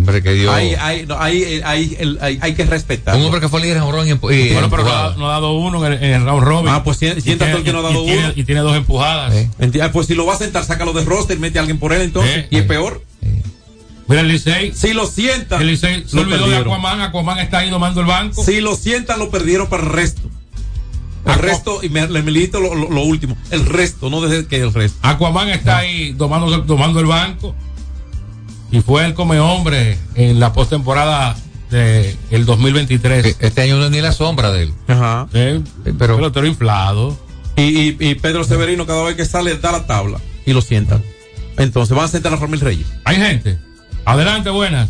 Hombre que dio. Hay, hay, no, hay, eh, hay, el- hay, hay que respetar. un hombre que fue líder en jorrón y, Bueno, pero no, ha- no ha dado uno en el, en el round robin. Ah, pues si- sienta todo el que no ha dado y tiene- uno. Y tiene dos empujadas. Ah, Pues si lo va a sentar, sácalo de roster, mete a alguien por él entonces. Eh. Y es peor. Mira el Licey. Si lo sientan, El Licey se lo olvidó de perdieron. Aquaman. Aquaman está ahí domando el banco. Si lo sientan, lo perdieron para el resto. El resto, y me, le milito lo, lo- lo último. El resto, no desde que el resto. Aquaman está ahí domando, domando el banco. Y fue el come hombre en la postemporada del 2023. Este año no es ni la sombra de él. Ajá. Eh, pero- pelotero inflado. Y, y, y Pedro Severino, cada vez que sale, da la tabla y lo sientan. Entonces van a sentar a Ramil Reyes. Hay gente. Adelante, buenas.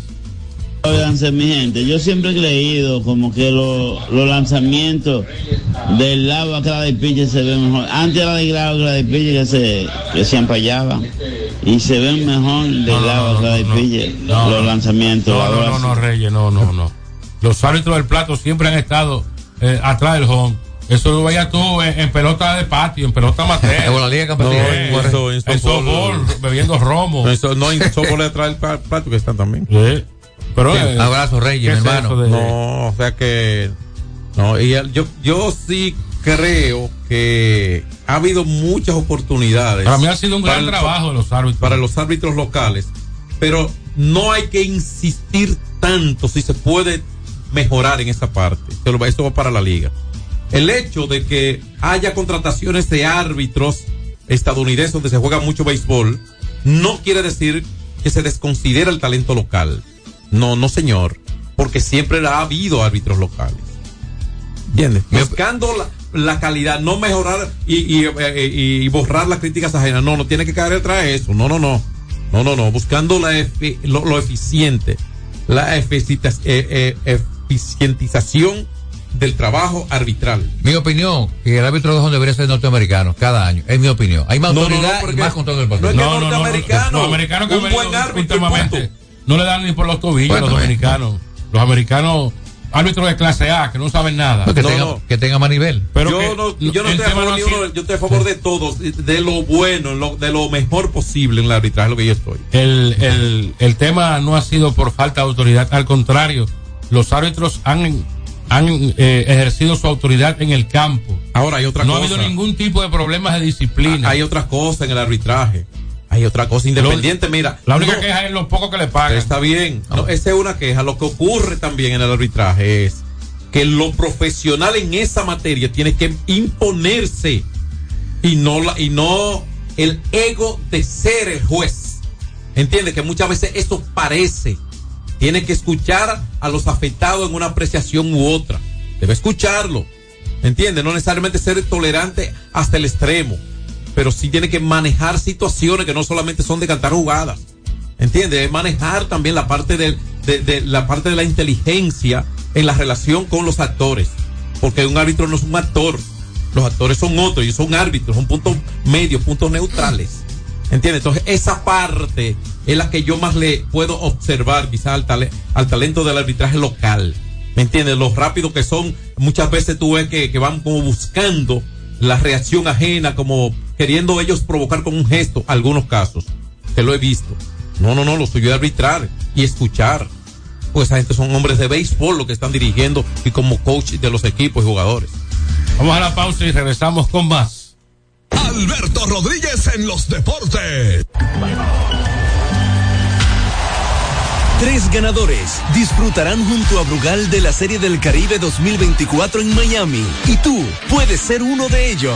Óiganse, mi gente, yo siempre he creído como que lo- los lanzamientos del lado a cada de pitcher se ven mejor. Antes era de grado que la de pitcher que se, que se empallaban. Y se ven mejor del lado a cada no, los lanzamientos. No, no, no, no, Reyes, no, no, no. Los árbitros del plato siempre han estado eh, atrás del home. Eso lo veías tú en, en pelota de patio, en pelota amateur. En la liga. No, Eh, en eso- en en softball. bebiendo romo. No, eso- no, en softball atrás del pa- plato que están también. Sí. Pero, eh, abrazo, Reyes, ¿qué mi hermano. de- No, o sea que. No, y yo, yo sí creo que ha habido muchas oportunidades. Para mí ha sido un gran el- trabajo de los árbitros. para los árbitros locales, pero no hay que insistir tanto si se puede mejorar en esa parte. Eso va para la liga. El hecho de que haya contrataciones de árbitros estadounidenses donde se juega mucho béisbol no quiere decir que se desconsidera el talento local. No, no señor, porque siempre ha habido árbitros locales. ¿Entiendes? Buscando la, la calidad, no mejorar y, y, eh, y borrar las críticas ajenas. No, no tiene que caer detrás de eso. No, no, no. No, no, no. Buscando la lo, lo eficiente, la eh, eh, eficientización del trabajo arbitral. Mi opinión, que el árbitro de home debería ser norteamericano cada año. Es mi opinión. Hay más No, no, no, autoridad porque y más control del no es partido. que No, no, no, norteamericano, un buen árbitro, no le dan ni por los tobillos Bueno, a los eh. dominicanos. Los americanos, árbitros de clase A, que no saben nada. que, No, tenga, no. que tenga más nivel. Pero yo que no, yo no estoy a favor, no ha ni sido- uno, yo estoy a favor de todos, de lo bueno, lo- de lo mejor posible en el arbitraje, lo que yo estoy. el, el, el tema no ha sido por falta de autoridad, al contrario, los árbitros han, han eh, ejercido su autoridad en el campo. Ahora hay otra no ha cosa. habido ningún tipo de problemas de disciplina. Hay otra cosa en el arbitraje. Hay otra cosa independiente, mira. La única no- queja es lo poco que le pagan. Está bien. No, esa es una queja. Lo que ocurre también en el arbitraje es que lo profesional en esa materia tiene que imponerse. y no la, y no el ego de ser el juez. Entiende que muchas veces eso parece. Tiene que escuchar a los afectados en una apreciación u otra. Debe escucharlo. ¿Entiende? No necesariamente ser tolerante hasta el extremo. Pero sí tiene que manejar situaciones que no solamente son de cantar jugadas. ¿Entiende? Es manejar también la parte del- de, de la parte de la inteligencia en la relación con los actores. Porque un árbitro no es un actor. Los actores son otros y son árbitros, son puntos medios, puntos neutrales. ¿Entiendes? Entonces, esa parte es la que yo más le puedo observar quizás al, tale- al talento del arbitraje local. ¿Me entiendes? Lo rápido que son. Muchas veces tú ves que van como buscando la reacción ajena, como queriendo ellos provocar con un gesto, algunos casos. Que lo he visto. No, no, no, lo suyo es arbitrar y escuchar. Pues esa gente son hombres de béisbol los que están dirigiendo y como coach de los equipos y jugadores. Vamos a la pausa y regresamos con más. Alberto Rodríguez en los deportes. Tres ganadores disfrutarán junto a Brugal de la Serie del Caribe 2024 en Miami y tú puedes ser uno de ellos.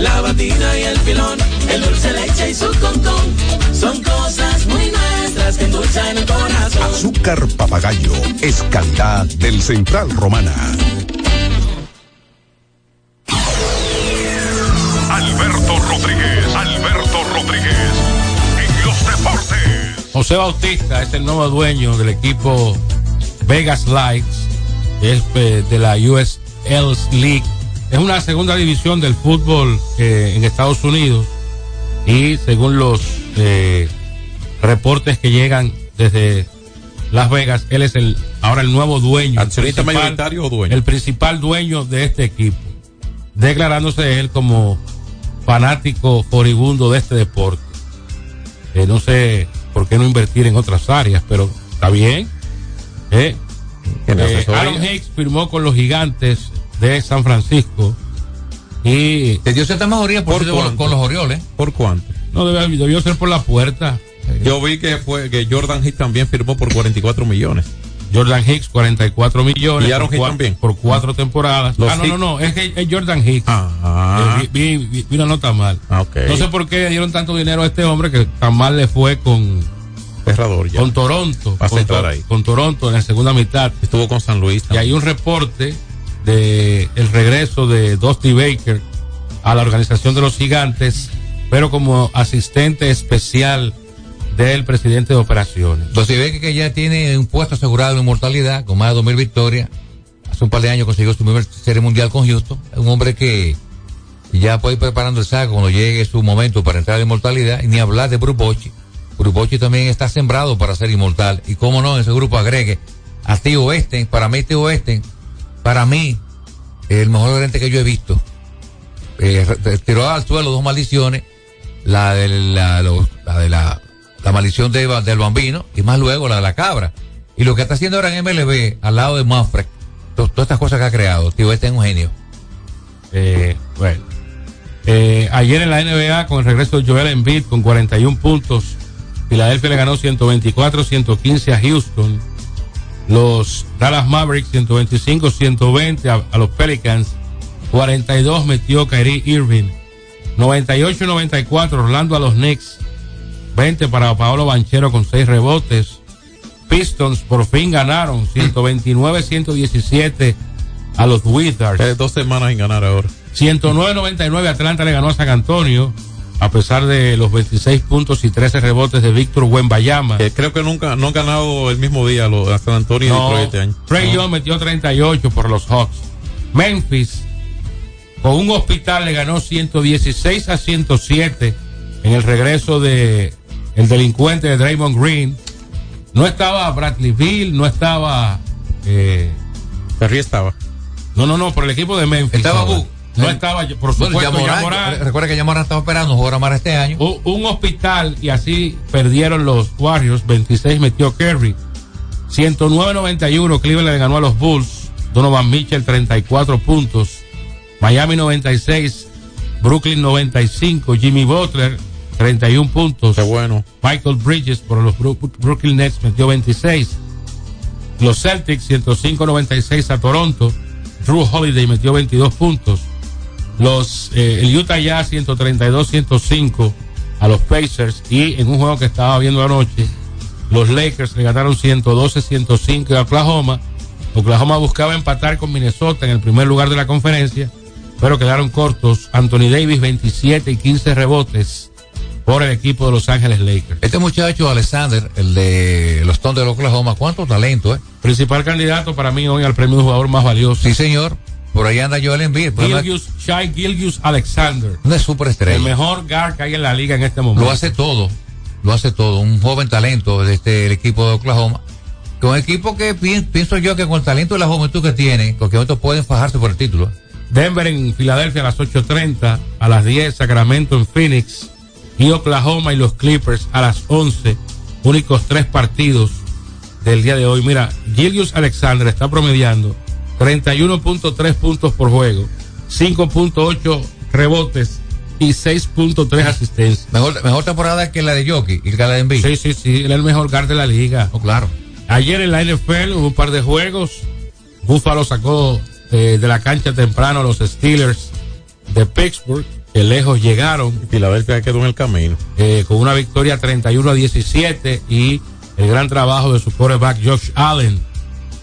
la batina y el filón, el dulce leche y su concón. Son cosas muy nuestras que endulzan el corazón. Azúcar papagayo es calidad del Central Romana. Alberto Rodríguez, Alberto Rodríguez, en los deportes. José Bautista es el nuevo dueño del equipo Vegas Lights, es eh, de la US Els League. Es una segunda división del fútbol eh, en Estados Unidos y según los eh, reportes que llegan desde Las Vegas, él es el ahora el nuevo dueño, ¿Accionista mayoritario o dueño? el principal dueño de este equipo, declarándose él como fanático furibundo de este deporte. Eh, no sé por qué no invertir en otras áreas, pero está bien. Eh, eh. Aaron Hicks firmó con los gigantes de San Francisco y te dio cierta mejoría por, con, cuánto? con los Orioles. ¿Por cuánto? no debió, debió ser por la puerta. Yo vi que fue que Jordan Hicks también firmó por 44 millones. Jordan Hicks 44 millones ¿Y Aaron por, Hicks también? por cuatro temporadas. Los ah, no, no, Hicks. no, es que es Jordan Hicks. Ah. Eh, vi, vi- una nota mal. Ah, ok. No sé por qué le dieron tanto dinero a este hombre que tan mal le fue con, Cerrador ya. con Toronto. Vas a con, entrar To- ahí. con Toronto en la segunda mitad. Estuvo con San Luis. Y hay un reporte de el regreso de Dusty Baker a la organización de los gigantes, pero como asistente especial del presidente de operaciones. Entonces ve que, ya tiene un puesto asegurado en inmortalidad con más de 2000 victorias. Hace un par de años consiguió su primer serie mundial con Houston. Un hombre que ya puede ir preparando el saco cuando llegue su momento para entrar a la inmortalidad. Y ni hablar de. Bruce Bochy también está sembrado para ser inmortal. Y cómo no, en ese grupo agregue a Tío Oeste. Para mí, Tío Oeste, para mí, el mejor gerente que yo he visto. Eh, tiró al suelo dos maldiciones. La de la, los- maldición de, del bambino y más luego la de la cabra. Y lo que está haciendo ahora en MLB, al lado de Manfred, to- todas estas cosas que ha creado, tío, este es un genio. Eh, bueno. Eh, ayer en la NBA, con el regreso de Joel Embiid con 41 puntos, Filadelfia le ganó 124-115 a Houston. Los Dallas Mavericks 125-120 a, a los Pelicans. 42 metió Kyrie Irving. 98-94 Orlando a los Knicks. 20 para Paolo Banchero con 6 rebotes. Pistons por fin ganaron 129-117 a los Wizards. Eh, dos semanas sin ganar ahora. 109-99 Atlanta le ganó a San Antonio a pesar de los 26 puntos y 13 rebotes de Víctor Wembayama. Eh, creo que nunca no han ganado el mismo día los a San Antonio y No, Detroit este año. Trey Young metió 38 por los Hawks. Memphis con un hospital le ganó 116 a 107 en el regreso de el delincuente de Draymond Green. No estaba Bradley Bill, no estaba eh, Perry estaba. No, no, no, por el equipo de Memphis. Estaba Ahora. No Eh, estaba, por Bueno, supuesto, Yamorán, Yamorán. re- Recuerda que Yamorán estaba esperando jugar a Mar este año. Un, un hospital y así perdieron los Warriors. 26 metió Kerry. 109-91 Cleveland le ganó a los Bulls. Donovan Mitchell 34 puntos. Miami 96. Brooklyn 95. Jimmy Butler 31 puntos. Qué bueno. Michael Bridges por los Brooklyn Nets metió 26. Los Celtics 105-96 a Toronto. Drew Holiday metió 22 puntos. Los eh, el Utah Jazz 132-105 a los Pacers y en un juego que estaba viendo anoche los Lakers le ganaron 112-105 a Oklahoma. Oklahoma buscaba empatar con Minnesota en el primer lugar de la conferencia, pero quedaron cortos. Anthony Davis 27 y 15 rebotes por el equipo de Los Ángeles Lakers. Este muchacho, Alexander, el de los Thunder de Oklahoma, cuánto talento, ¿eh? Principal candidato para mí hoy al premio de jugador más valioso. Sí, señor. Por ahí anda Joel Embiid. Gilgius, Shai Gilgius Alexander. Una superestrella. El mejor guard que hay en la liga en este momento. Lo hace todo. Lo hace todo. Un joven talento de este el equipo de Oklahoma. Con equipo que pi- pienso yo que con el talento y la juventud que tiene, en cualquier momento pueden fajarse por el título. Denver en Filadelfia a las 8.30, a las 10 Sacramento en Phoenix y Oklahoma y los Clippers a las 11. Únicos tres partidos del día de hoy. Mira, Gilgius Alexander está promediando 31.3 puntos por juego, 5.8 rebotes y 6.3 asistencias. Mejor, mejor temporada que la de Jockey y la de Embiid. Sí, sí, sí, él es el mejor guard de la liga. Oh, claro. Ayer en la NFL hubo un par de juegos. Buffalo sacó eh, de la cancha temprano a los Steelers de Pittsburgh, que lejos llegaron. Filadelfia quedó en el camino. eh, con una victoria 31 a 17 y el gran trabajo de su quarterback Josh Allen.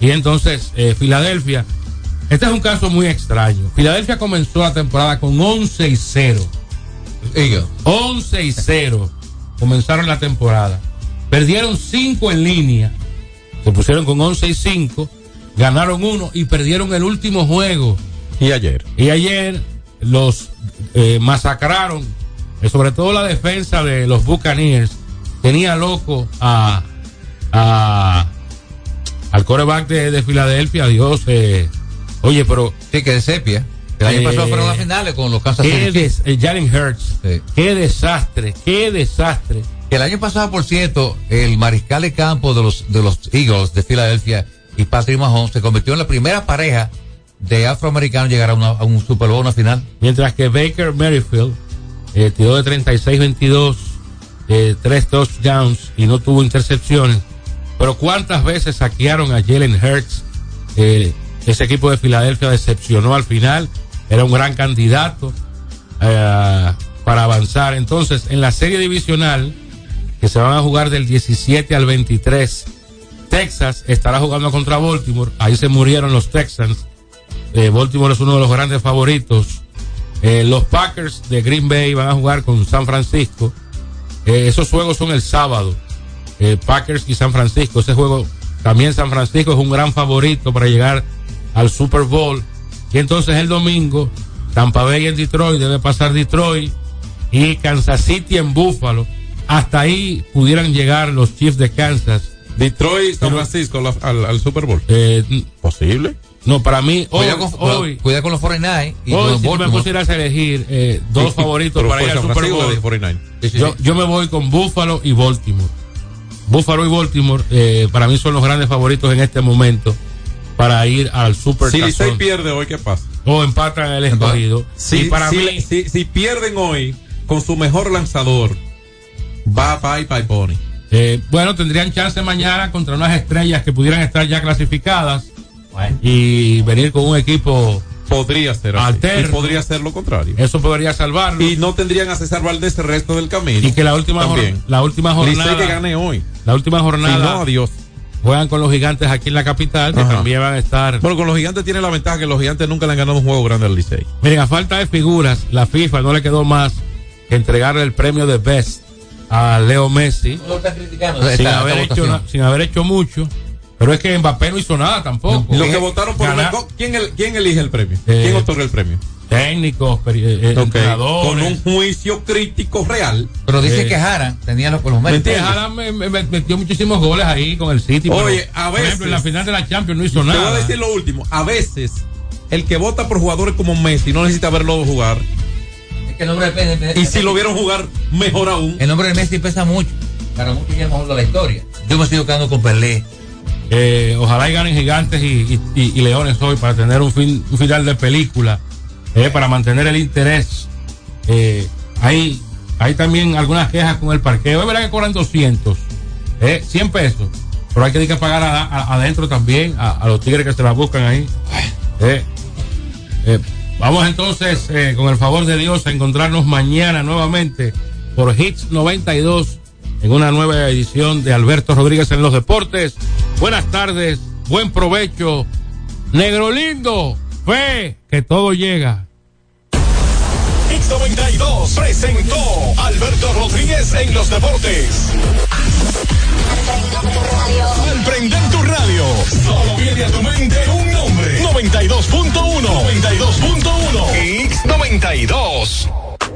Y entonces, eh, Filadelfia, este es un caso muy extraño. Filadelfia comenzó la temporada con 11 y 0. 11 y 0 comenzaron la temporada. Perdieron 5 en línea. Se pusieron con 11 y 5. Ganaron uno y perdieron el último juego. Y ayer. Y ayer los eh, masacraron, eh, sobre todo la defensa de los Buccaneers. Tenía loco a, a al coreback de, de Filadelfia, Dios. eh, oye, pero. Sí, que de sepia. El año Eh, pasado fueron las finales con los Kansas City. des- eh, Jalen Hurts. Qué desastre, qué desastre. Que el año pasado, por cierto, el mariscal de campo de los, de los Eagles de Filadelfia y Patrick Mahomes se convirtió en la primera pareja de afroamericanos llegar a, una- a un Super Bowl, una final. Mientras que Baker Merrifield eh, tiró de 36-22, eh, tres touchdowns y no tuvo intercepciones. Pero ¿cuántas veces saquearon a Jalen Hurts? Eh, ese equipo de Filadelfia decepcionó al final. Era un gran candidato eh, para avanzar. Entonces, en la serie divisional, que se van a jugar del 17 al 23, Texas estará jugando contra Baltimore. Ahí se murieron los Texans. Eh, Baltimore es uno de los grandes favoritos. Los Packers de Green Bay van a jugar con San Francisco. Esos juegos son el sábado. Eh, Packers y San Francisco. Ese juego, también San Francisco es un gran favorito para llegar al Super Bowl. Y entonces el domingo, Tampa Bay en Detroit, debe pasar Detroit y Kansas City en Buffalo. Hasta ahí pudieran llegar los Chiefs de Kansas. Detroit, San Pero- Francisco la- al, al Super Bowl. Eh, Posible. No, para mí, hoy, Cuidado con, hoy, cuidado con los 49 y hoy con si me pusieras a elegir eh, dos Sí, favoritos para ir al Super Bowl, de 49. Sí, sí, yo, yo me voy con Buffalo y Baltimore. Buffalo y Baltimore eh, para mí son los grandes favoritos en este momento para ir al Super Si Licey pierde hoy, ¿qué pasa? o empatan el escogido. Si, y para si- mí, si, si pierden hoy con su mejor lanzador, va bye bye Pony. eh, bueno, tendrían chance mañana contra unas estrellas que pudieran estar ya clasificadas y venir con un equipo Podría ser así. Alterno. Y podría ser lo contrario. Eso podría salvarlo. Y no tendrían a César Valdés el resto del camino. Y que la última, jor- la última jornada. Licey que gane hoy. La última jornada. Si no, adiós. Juegan con los gigantes aquí en la capital, que Ajá. también van a estar. Bueno, con los gigantes tiene la ventaja que los gigantes nunca le han ganado un juego grande al Licey. Miren, a falta de figuras, la FIFA no le quedó más que entregarle el premio de Best a Leo Messi. Sin, haber hecho, sin haber hecho mucho. Pero es que Mbappé no hizo nada tampoco. Los que votaron por Ganar- ¿quién, el- ¿quién elige el premio? Eh, ¿Quién otorga el premio? técnicos, eh, Ok, entrenadores. Con un juicio crítico real. Pero dice Eh, que Jara tenía los, los ¿Me méritos. entiendes? Haaland me, me- me metió muchísimos goles ahí con el City. pero, Oye, a Por ejemplo, veces- en la final de la Champions no hizo Te voy a nada. decir lo último. A veces, el que vota por jugadores como Messi no necesita verlo jugar. Es que el nombre de Messi- Y si lo vieron jugar, mejor aún. El nombre de Messi pesa mucho. Para muchos ya es mejor de la historia. Yo me sigo quedando con Pelé. Eh, ojalá y ganen gigantes y, leones hoy para tener un, fin, un final de película, eh, para mantener el interés. Eh, hay, hay también algunas quejas con el parqueo. Es verdad que cobran 200, eh, 100 pesos, pero hay que, pagar adentro también a, a los tigres que se la buscan ahí. Vamos entonces, con el favor de Dios, a encontrarnos mañana nuevamente por Hits 92 en una nueva edición de Alberto Rodríguez en los deportes. Buenas tardes, buen provecho. Negro lindo, fe, que todo llega. X92 presentó Alberto Rodríguez en los deportes. Al tu radio, solo viene a tu mente un nombre. 92.1. 92.1. X92.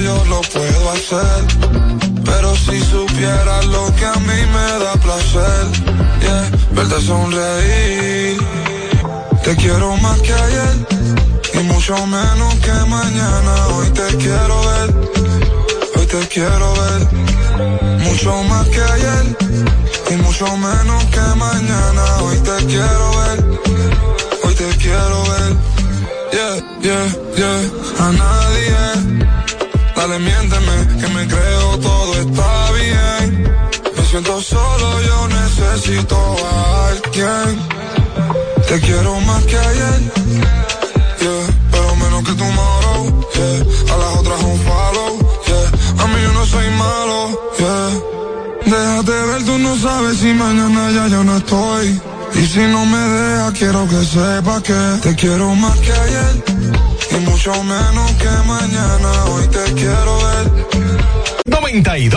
yo lo puedo hacer. Pero si supieras lo que a mí me da placer, yeah, verte sonreír. Te quiero más que ayer y mucho menos que mañana. Hoy te quiero ver, hoy te quiero ver. Mucho más que ayer y mucho menos que mañana. Hoy te quiero ver, hoy te quiero ver. Yeah, yeah, yeah. A nadie, dale miénteme que me creo todo está bien. siento solo, yo necesito a alguien. Te quiero más que ayer, pero menos que tomorrow, yeah. A las otras un follow, yeah. A mí yo no soy malo, yeah. Déjate ver, tú no sabes si mañana ya yo no estoy. Y si no me dejas, quiero que sepas que te quiero más que ayer. Mucho menos que mañana, hoy te quiero ver. 92.